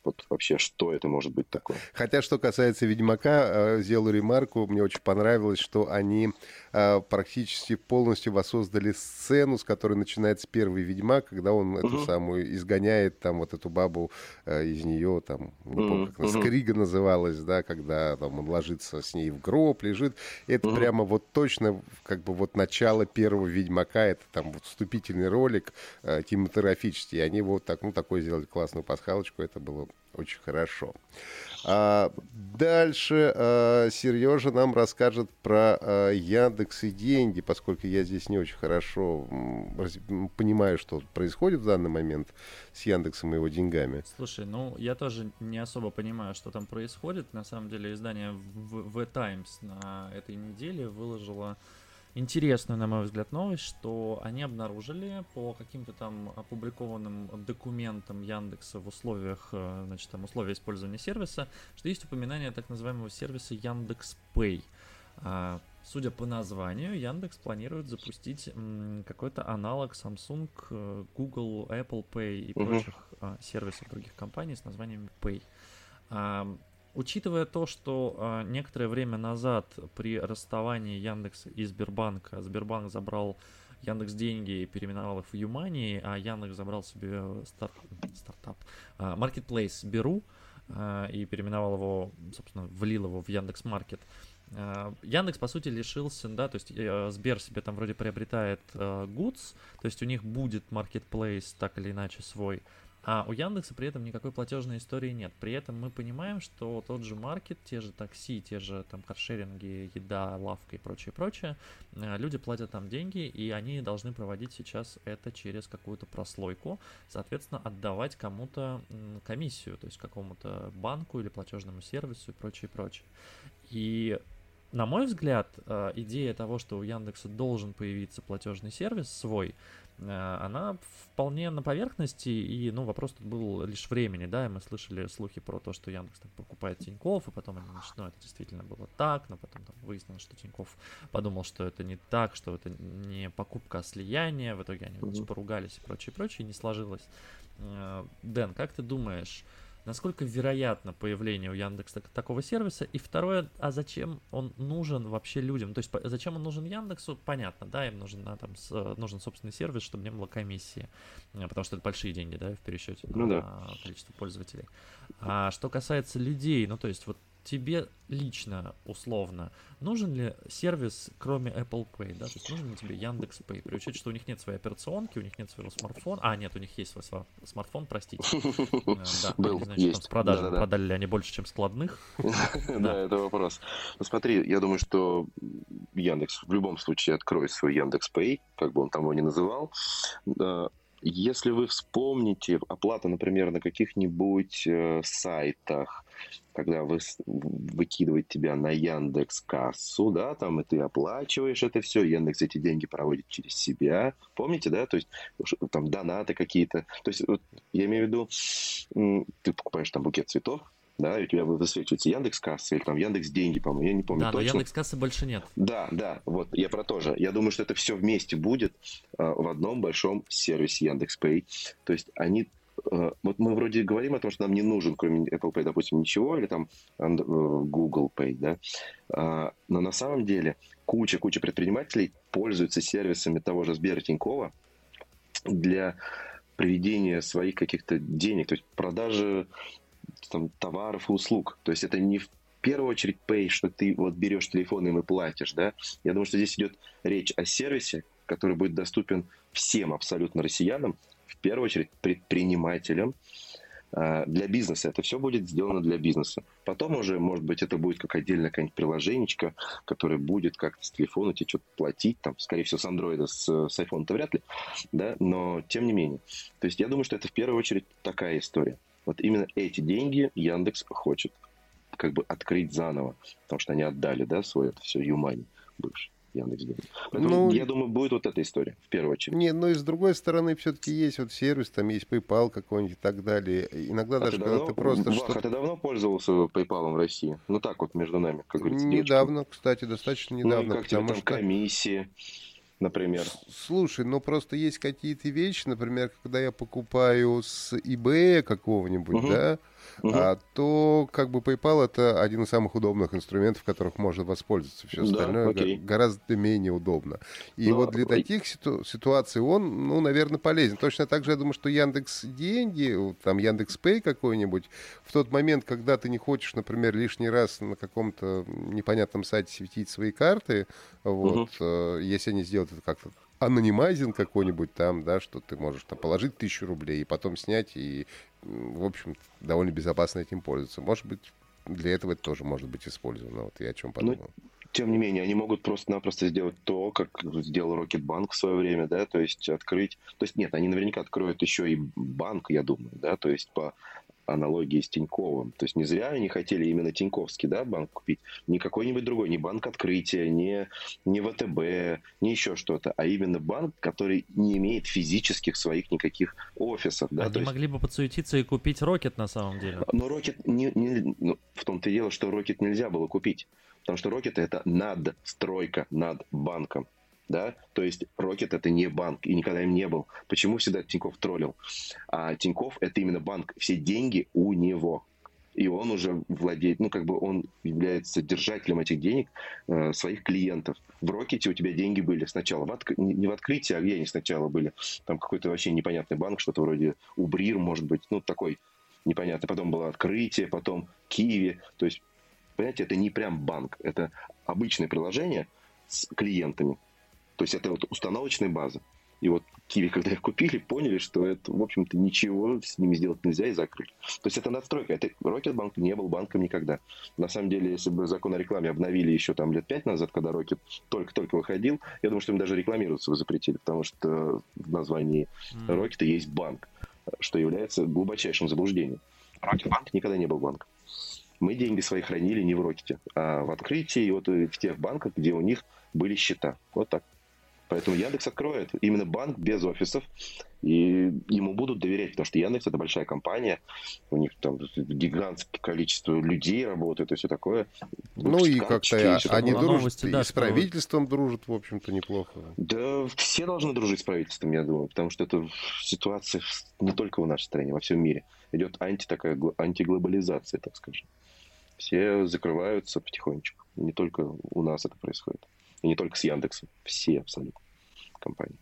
вот вообще, что это может быть такое. Хотя, что касается Ведьмака, э, сделаю ремарку, мне очень понравилось, что они э, практически полностью воссоздали сцену, с которой начинается первый Ведьмак, когда он угу. эту самую изгоняет там вот эту бабу э, из нее, там, не помню, как она, угу. Скрига называлась, да, когда там он ложится с ней в гроб, лежит. Это угу. прямо вот точно, как бы вот начало первого Ведьмака, это там вот вступительный ролик э, кинематографический, и они вот так, ну, такой сделали классную пасхалочку, это было очень хорошо. А, дальше а, Сережа нам расскажет про а, Яндекс и деньги, поскольку я здесь не очень хорошо раз, понимаю, что происходит в данный момент с Яндексом и его деньгами. Слушай, ну я тоже не особо понимаю, что там происходит. На самом деле издание The Times на этой неделе выложило интересную, на мой взгляд, новость, что они обнаружили по каким-то там опубликованным документам Яндекса в условиях, э, значит, там условия использования сервиса, что есть упоминание так называемого сервиса Яндекс Pay. А, судя по названию, Яндекс планирует запустить какой-то аналог Samsung, э, Google, Apple Pay и прочих а, сервисов других компаний с названием Pay. Учитывая то, что э, некоторое время назад при расставании Яндекса и Сбербанка Сбербанк забрал Яндекс деньги и переименовал их в Юмани, а Яндекс забрал себе стар... стартап, э, Marketplace Беру э, и переименовал его, собственно, влил его в Яндекс Маркет. Яндекс, по сути, лишился, да, то есть э, Сбер себе там вроде приобретает э, Goods, то есть у них будет Marketplace так или иначе свой, а у Яндекса при этом никакой платежной истории нет. При этом мы понимаем, что тот же маркет, те же такси, те же там каршеринги, еда, лавка и прочее, прочее, э, люди платят там деньги, и они должны проводить сейчас это через какую-то прослойку, соответственно, отдавать кому-то комиссию, то есть какому-то банку или платежному сервису и прочее, прочее. И на мой взгляд, э, идея того, что у Яндекса должен появиться платежный сервис свой, она вполне на поверхности, и, ну, вопрос тут был лишь времени, да, и мы слышали слухи про то, что Яндекс там покупает Тиньков, и потом они, значит, ну, это действительно было так, но потом там выяснилось, что Тиньков подумал, что это не так, что это не покупка, а слияние, в итоге они, значит, поругались и прочее, прочее, и не сложилось. Э, Дэн, как ты думаешь, Насколько вероятно появление у Яндекса такого сервиса? И второе, а зачем он нужен вообще людям? То есть зачем он нужен Яндексу? Понятно, да, им нужен, а, там, с, нужен собственный сервис, чтобы не было комиссии, э, потому что это большие деньги, да, в пересчете ну, на да. количество пользователей. А что касается людей, ну то есть вот тебе лично, условно, нужен ли сервис, кроме Apple Pay, да, то есть нужен ли тебе Яндекс Pay, при учете, что у них нет своей операционки, у них нет своего смартфона, а, нет, у них есть свой смартфон, простите. [laughs] Э, да, Был, есть. с продажи, продали ли они больше, чем складных? [laughs] Да, это вопрос. Ну, смотри, я думаю, что Яндекс в любом случае откроет свой Яндекс Pay, как бы он там его ни называл, если вы вспомните оплата, например, на каких-нибудь э, сайтах, когда вы выкидывает тебя на Яндекс кассу, да, там и ты оплачиваешь это все, Яндекс эти деньги проводит через себя, помните, да, то есть там донаты какие-то, то есть вот, я имею в виду, ты покупаешь там букет цветов, да, и у тебя высвечивается Яндекс Касса или там Яндекс Деньги, по-моему, я не помню да, точно. но Яндекс Кассы больше нет. Да, да, вот я про то же. Я думаю, что это все вместе будет э, в одном большом сервисе Яндекс Pay. То есть они вот мы вроде говорим о том, что нам не нужен, кроме Apple Pay, допустим, ничего, или там э, Google Pay, да, э, но на самом деле куча-куча предпринимателей пользуются сервисами того же Сбера Тинькова для приведения своих каких-то денег, то есть продажи там, товаров и услуг. То есть это не в первую очередь pay, что ты вот берешь телефон и платишь, да. Я думаю, что здесь идет речь о сервисе, который будет доступен всем абсолютно россиянам, первую очередь предпринимателям, а, для бизнеса. Это все будет сделано для бизнеса. Потом уже, может быть, это будет как отдельное какое-нибудь приложенечко, которое будет как-то с телефона тебе что-то платить, там, скорее всего, с андроида, с, с iPhone-то вряд ли, да, но тем не менее. То есть я думаю, что это в первую очередь такая история. Вот именно эти деньги Яндекс хочет как бы открыть заново, потому что они отдали, да, свой это все Юмани бывший. Яндекс деньги. Поэтому, ну, я думаю, будет вот эта история в первую очередь. Не, но и с другой стороны, все-таки есть вот сервис, там есть PayPal какой-нибудь и так далее. Иногда а даже ты когда давно, ты просто... Вах, а ты давно пользовался PayPal в России? Ну так вот между нами, как говорится. Недавно, девочкам. кстати, достаточно недавно. Ну и как тебе там что... комиссии? например. Слушай, ну просто есть какие-то вещи, например, когда я покупаю с eBay какого-нибудь, угу. да, угу. а, то как бы PayPal это один из самых удобных инструментов, которых можно воспользоваться. Все остальное да, гораздо менее удобно. И Но... вот для таких ситу- ситуаций он, ну, наверное, полезен. Точно так же я думаю, что Яндекс деньги, там Яндекс Пэй какой-нибудь, в тот момент, когда ты не хочешь, например, лишний раз на каком-то непонятном сайте светить свои карты, вот, угу. если они сделают это как-то анонимайзинг какой-нибудь там, да, что ты можешь там положить тысячу рублей и потом снять и, в общем, довольно безопасно этим пользоваться. Может быть, для этого это тоже может быть использовано. Вот я о чем ну, подумал. Но, тем не менее, они могут просто-напросто сделать то, как сделал Рокетбанк в свое время, да, то есть открыть... То есть нет, они наверняка откроют еще и банк, я думаю, да, то есть по аналогии с Тиньковым. То есть не зря они хотели именно Тиньковский да, банк купить. Не какой-нибудь другой, не банк открытия, не, не ВТБ, не еще что-то, а именно банк, который не имеет физических своих никаких офисов. Да? То есть... могли бы подсуетиться и купить Рокет на самом деле. Но Рокет не, не, ну, в том-то и дело, что Рокет нельзя было купить. Потому что Рокет это надстройка над банком да, то есть Рокет это не банк и никогда им не был. Почему всегда Тиньков троллил? А Тиньков это именно банк, все деньги у него. И он уже владеет, ну, как бы он является держателем этих денег э, своих клиентов. В Рокете у тебя деньги были сначала, в отк... не в открытии, а где они сначала были? Там какой-то вообще непонятный банк, что-то вроде Убрир, может быть, ну, такой непонятный. Потом было открытие, потом Киви. То есть, понимаете, это не прям банк, это обычное приложение с клиентами. То есть это вот установочная база. И вот Киви, когда их купили, поняли, что это, в общем-то, ничего с ними сделать нельзя и закрыли. То есть это надстройка. Это Рокетбанк не был банком никогда. На самом деле, если бы закон о рекламе обновили еще там лет пять назад, когда Рокет только-только выходил, я думаю, что им даже рекламироваться вы запретили, потому что в названии Рокета есть банк, что является глубочайшим заблуждением. Рокетбанк никогда не был банком. Мы деньги свои хранили не в Рокете, а в открытии и вот в тех банках, где у них были счета. Вот так. Поэтому Яндекс откроет именно банк без офисов, и ему будут доверять, потому что Яндекс это большая компания, у них там гигантское количество людей работает и все такое. Ну и как-то они дружат, новости, да, и с правительством дружат, в общем-то, неплохо. Да, все должны дружить с правительством, я думаю, потому что это ситуация не только в нашей стране, во всем мире. Идет анти такая антиглобализация, так скажем. Все закрываются потихонечку. Не только у нас это происходит. И не только с Яндексом. Все абсолютно компании.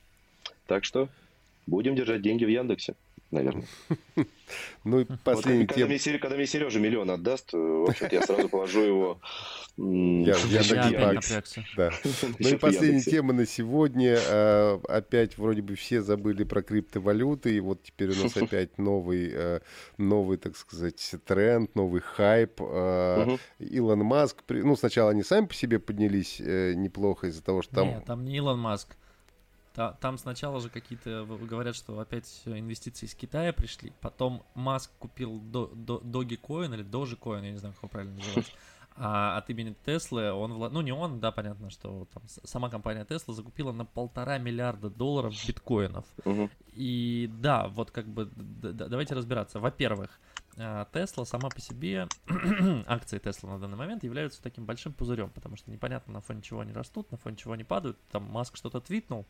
Так что будем держать деньги в Яндексе. Наверное. [laughs] Ну и последний вот, когда, мне, когда мне Сережа миллион отдаст, э, в общем я сразу положу его я, я, я. Да. [laughs] Ну и последняя тема на сегодня. А, опять вроде бы все забыли про криптовалюты, и вот теперь у нас [laughs] опять новый, э, новый, так сказать, тренд, новый хайп. А, Илон Маск, ну сначала они сами по себе поднялись э, неплохо из-за того, что там... Нет, там не Илон Маск. Там сначала же какие-то говорят, что опять инвестиции из Китая пришли. Потом Маск купил Dogecoin или Dogecoin, я не знаю, как его правильно называть. [laughs] А от имени Теслы он, вла... ну не он, да, понятно, что там сама компания Тесла закупила на полтора миллиарда долларов биткоинов. Угу. И да, вот как бы давайте разбираться. Во-первых, Тесла сама по себе, [clears throat] акции Тесла на данный момент являются таким большим пузырем, потому что непонятно, на фоне чего они растут, на фоне чего они падают. Там Маск что-то твитнул,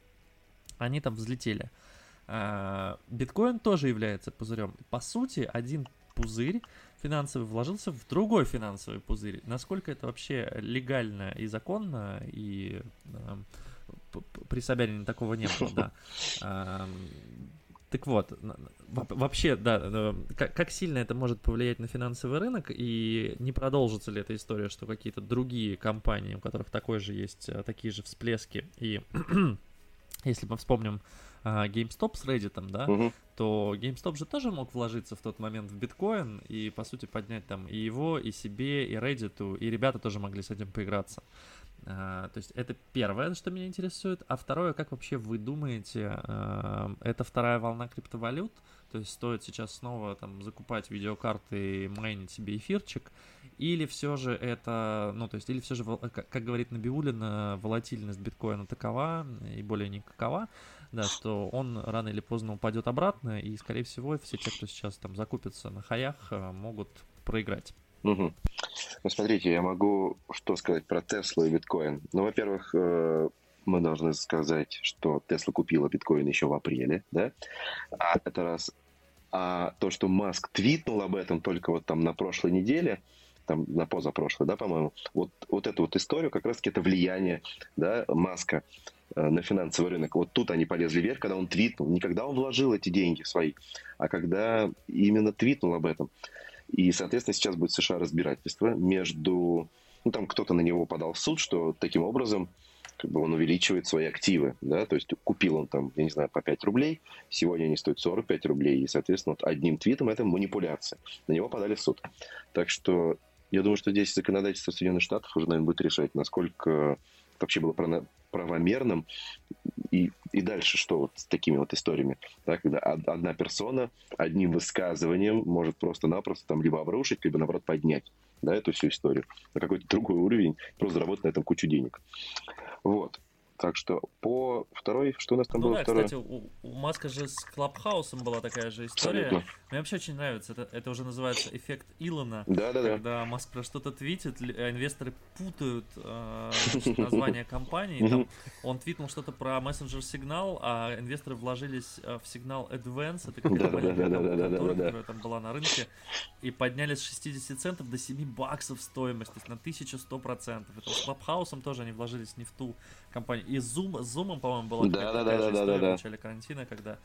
они там взлетели. А, биткоин тоже является пузырем. По сути, один пузырь финансовый вложился в другой финансовый пузырь. Насколько это вообще легально и законно, и э, при Собянине такого не было, да. Э, [laughs] так вот, вообще, да, как, как сильно это может повлиять на финансовый рынок, и не продолжится ли эта история, что какие-то другие компании, у которых такой же есть, а, такие же всплески, и [clears throat] если мы вспомним uh, GameStop с Reddit, да, uh-huh. то GameStop же тоже мог вложиться в тот момент в биткоин и, по сути, поднять там и его, и себе, и Reddit, и ребята тоже могли с этим поиграться. Uh, то есть это первое, что меня интересует. А второе, как вообще вы думаете, uh, это вторая волна криптовалют? То есть стоит сейчас снова там закупать видеокарты и майнить себе эфирчик? Или все же это, ну, то есть, или все же, как, как говорит Набиулина, волатильность биткоина такова и более никакова, да, что он рано или поздно упадет обратно, и, скорее всего, все те, кто сейчас там закупится на хаях, э, могут проиграть. Угу. Ну, смотрите, я могу что сказать про Теслу и биткоин. Ну, во-первых, э, мы должны сказать, что Тесла купила биткоин еще в апреле, да? А это раз. А то, что Маск твитнул об этом только вот там на прошлой неделе, там на позапрошлой, да, по-моему, вот, вот эту вот историю, как раз-таки это влияние, да, Маска э, на финансовый рынок. Вот тут они полезли вверх, когда он твитнул. Не когда он вложил эти деньги свои, а когда именно твитнул об этом. И, соответственно, сейчас будет США разбирательство между... Ну, там кто-то на него подал в суд, что таким образом как бы он увеличивает свои активы, да, то есть купил он там, я не знаю, по 5 рублей, сегодня они стоят 45 рублей, и, соответственно, вот одним твитом это манипуляция. На него подали в суд. Так что я думаю, что здесь законодательство Соединенных Штатов уже, наверное, будет решать, насколько вообще было правомерным. И, и дальше что вот с такими вот историями? Да, когда одна персона одним высказыванием может просто-напросто там либо обрушить, либо, наоборот, поднять да, эту всю историю на какой-то другой уровень, просто заработать на этом кучу денег. Вот. Так что по второй, что у нас там ну, было да, второе? кстати, у, у Маска же с Клабхаусом была такая же история. Абсолютно. Мне вообще очень нравится. Это, это уже называется эффект Илона. Да, да, да. Когда Маск про что-то твитит, а инвесторы путают э, [laughs] название компании. Там, он твитнул что-то про мессенджер сигнал, а инвесторы вложились э, в сигнал Advance. Это какая-то контора, которая там была на рынке. И подняли с 60 центов до 7 баксов стоимость. То есть на 1100%. Это с Клабхаусом тоже они вложились не в ту компания. И Zoom, с Zoom, по-моему, была да, да, да, да, да, да. в начале карантина, когда...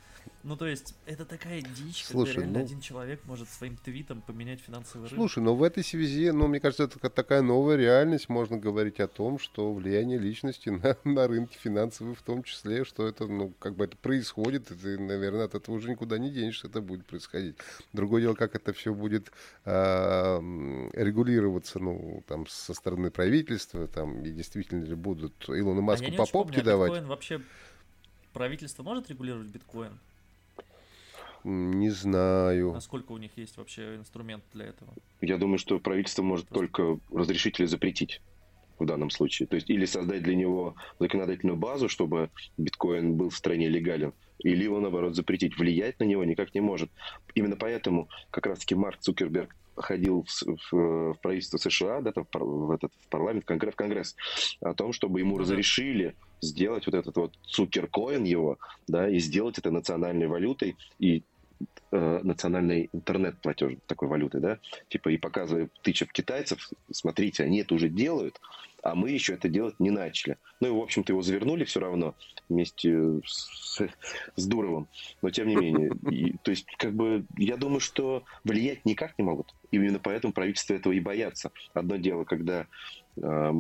Ну, то есть, это такая дичь, Слушай, когда реально ну... один человек может своим твитом поменять финансовый рынок. Слушай, ну в этой связи, ну, мне кажется, это такая новая реальность. Можно говорить о том, что влияние личности на, [laughs] на рынке финансовый в том числе, что это, ну, как бы это происходит, и ты, наверное, от этого уже никуда не денешься, это будет происходить. Другое дело, как это все будет э, регулироваться, ну, там, со стороны правительства, там, и действительно ли будут Илон Маск маску по помню, а давать. Биткоин вообще правительство может регулировать биткоин? Не знаю. Насколько у них есть вообще инструмент для этого? Я думаю, что правительство может Просто... только разрешить или запретить в данном случае. То есть или создать для него законодательную базу, чтобы биткоин был в стране легален, или его, наоборот, запретить. Влиять на него никак не может. Именно поэтому как раз-таки Марк Цукерберг ходил в, в, в правительство США, да, там, в, этот, в парламент, в конгресс, в конгресс, о том, чтобы ему разрешили сделать вот этот вот цукеркоин его, да, и сделать это национальной валютой, и э, национальный интернет-платеж такой валюты, да, типа и показывая, тыча в китайцев, смотрите, они это уже делают, а мы еще это делать не начали. Ну и, в общем-то, его завернули все равно вместе с, с Дуровым, но тем не менее. И, то есть, как бы, я думаю, что влиять никак не могут. Именно поэтому правительство этого и боятся. Одно дело, когда э,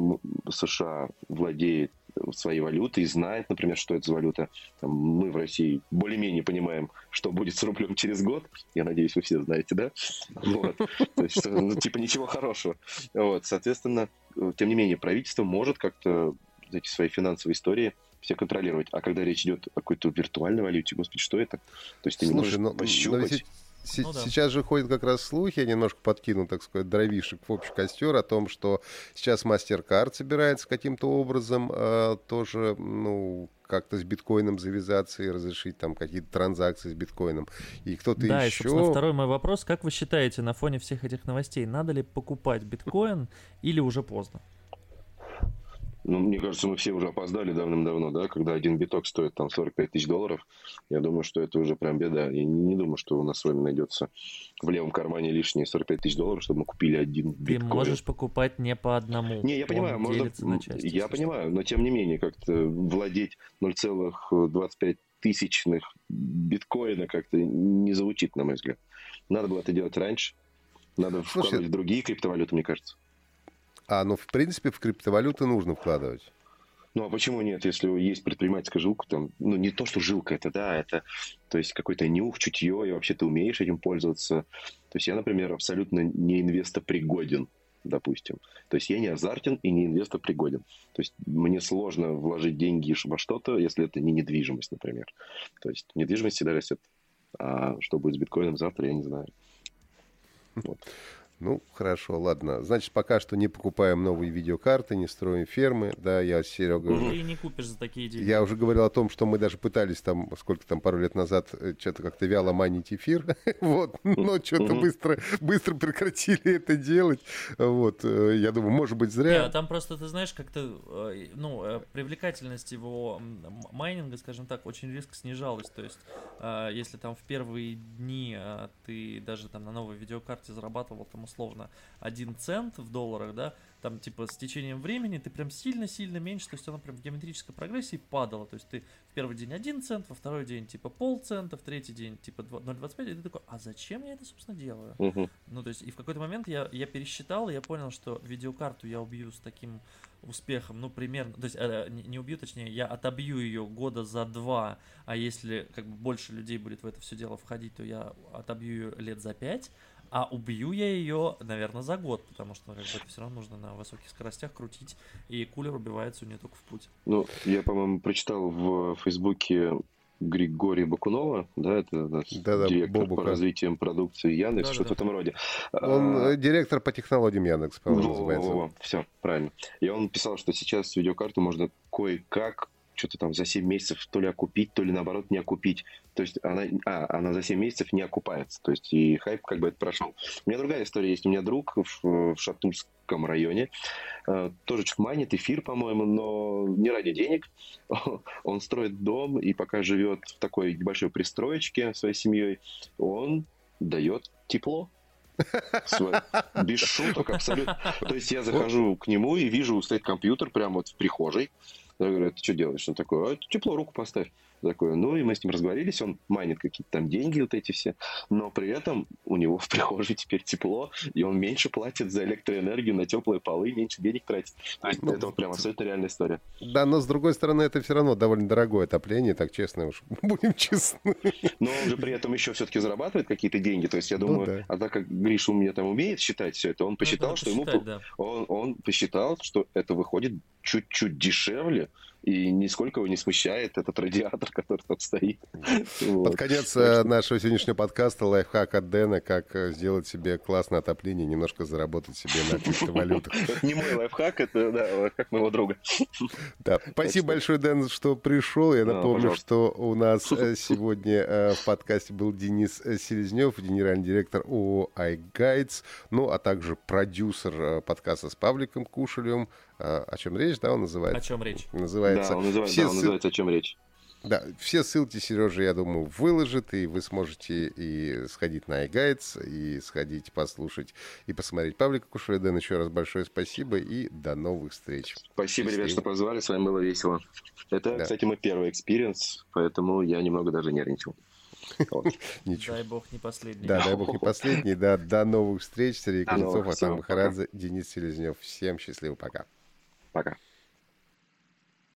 США владеет своей валюты и знает, например, что это за валюта. Там, мы в России более-менее понимаем, что будет с рублем через год. Я надеюсь, вы все знаете, да? Вот. То есть, ну, типа ничего хорошего. Вот. Соответственно, тем не менее, правительство может как-то эти свои финансовые истории все контролировать. А когда речь идет о какой-то виртуальной валюте, господи, что это? То есть ты Слушай, не можешь но, пощупать. Но ведь С- ну, да. Сейчас же ходят как раз слухи, я немножко подкину, так сказать, дровишек в общий костер о том, что сейчас MasterCard собирается каким-то образом э, тоже, ну, как-то с биткоином завязаться и разрешить там какие-то транзакции с биткоином. И кто-то да, еще... Да, и, собственно, второй мой вопрос. Как вы считаете, на фоне всех этих новостей, надо ли покупать биткоин или уже поздно? Ну, мне кажется, мы все уже опоздали давным-давно, да, когда один биток стоит там 45 тысяч долларов. Я думаю, что это уже прям беда. Я не думаю, что у нас с вами найдется в левом кармане лишние 45 тысяч долларов, чтобы мы купили один биткоин. Ты можешь покупать не по одному. Не, я понимаю, можно... На части, я понимаю, но тем не менее, как-то владеть 0,25 тысячных биткоина как-то не звучит, на мой взгляд. Надо было это делать раньше. Надо Слушай, вкладывать в другие криптовалюты, мне кажется. А, ну, в принципе, в криптовалюты нужно вкладывать. Ну, а почему нет, если есть предпринимательская жилка, там, ну, не то, что жилка это, да, это, то есть, какой-то нюх, чутье, и вообще ты умеешь этим пользоваться. То есть, я, например, абсолютно не инвестопригоден, допустим. То есть, я не азартен и не инвестопригоден. То есть, мне сложно вложить деньги во что-то, если это не недвижимость, например. То есть, недвижимость всегда растет. А что будет с биткоином завтра, я не знаю. Вот. Ну, хорошо, ладно. Значит, пока что не покупаем новые видеокарты, не строим фермы. Да, я с Серегой... Уже... Ты не купишь за такие деньги. Я уже говорил о том, что мы даже пытались там, сколько там, пару лет назад, э, что-то как-то вяло манить эфир. [laughs] вот, но что-то быстро, быстро прекратили это делать. Вот, э, я думаю, может быть, зря. Нет, там просто, ты знаешь, как-то, э, ну, привлекательность его майнинга, скажем так, очень резко снижалась. То есть, если там в первые дни ты даже там на новой видеокарте зарабатывал там условно 1 цент в долларах, да, там типа с течением времени ты прям сильно-сильно меньше, то есть оно прям в геометрической прогрессии падало, то есть ты в первый день 1 цент, во второй день типа полцента, в третий день типа 0,25, и ты такой, а зачем я это, собственно, делаю? Uh-huh. Ну, то есть, и в какой-то момент я, я пересчитал, и я понял, что видеокарту я убью с таким успехом, ну, примерно, то есть, э, не, не убью, точнее, я отобью ее года за два, а если как бы больше людей будет в это все дело входить, то я отобью ее лет за пять, а убью я ее, наверное, за год, потому что как бы, это все равно нужно на высоких скоростях крутить, и кулер убивается у нее только в путь. Ну, я, по-моему, прочитал в Фейсбуке Григория Бакунова, да, это наш да, да, директор Бобука. по развитию продукции Яндекс, да, что-то да. в этом роде. Он а, директор по технологиям Яндекс, по-моему, называется. Во, во, во. Все, правильно. И он писал, что сейчас видеокарту можно кое-как что-то там за 7 месяцев то ли окупить, то ли наоборот не окупить. То есть она, а, она за 7 месяцев не окупается. То есть и хайп как бы это прошел. У меня другая история есть. У меня друг в, в Шатунском районе э, тоже что-то майнит, эфир, по-моему, но не ради денег. [laughs] Он строит дом и пока живет в такой небольшой пристроечке своей семьей, он дает тепло. Без шуток, абсолютно. То есть я захожу к нему и вижу, стоит компьютер прямо вот в прихожей. Я говорю, ты что делаешь? Он такой, а, тепло, руку поставь такое. Ну, и мы с ним разговорились, он майнит какие-то там деньги вот эти все, но при этом у него в прихожей теперь тепло, и он меньше платит за электроэнергию на теплые полы, меньше денег тратит. То есть ну, это вот прям абсолютно реальная история. Да, но с другой стороны, это все равно довольно дорогое отопление, так честно уж, [laughs] будем честны. Но он же при этом еще все-таки зарабатывает какие-то деньги, то есть я ну думаю, ну, да. а так как Гриша у меня там умеет считать все это, он посчитал, ну, что ему... Да. Он, он посчитал, что это выходит чуть-чуть дешевле, и нисколько его не смущает этот радиатор, который тут стоит. Под конец э, нашего сегодняшнего подкаста лайфхак от Дэна, как э, сделать себе классное отопление, немножко заработать себе на криптовалютах. Это [laughs] не мой лайфхак, это да, лайфхак моего друга. [laughs] Да, спасибо большое, Дэн, что пришел. Я напомню, что у нас э, сегодня в подкасте был Денис Селезнев, генеральный директор ООО iGuides, ну, а также продюсер подкаста с Павликом Кушелем, о чем речь, да, он называется? О чем речь? Называется. Да, он называется, Все да, он называется «О чем речь». Да, все ссылки Сережа, я думаю, выложит, и вы сможете и сходить на iGuides, и сходить послушать, и посмотреть Павлика Кушева. Дэн, еще раз большое спасибо, и до новых встреч. Спасибо, Счастливо. ребят, что позвали, с вами было весело. Это, да. кстати, мой первый experience, поэтому я немного даже нервничал. [laughs] Ничего. Дай бог не последний. Да, дай бог не последний. Да, до новых встреч. Сергей Кузнецов, Атам Махарадзе, Денис Селезнев. Всем счастливо, пока. Пока.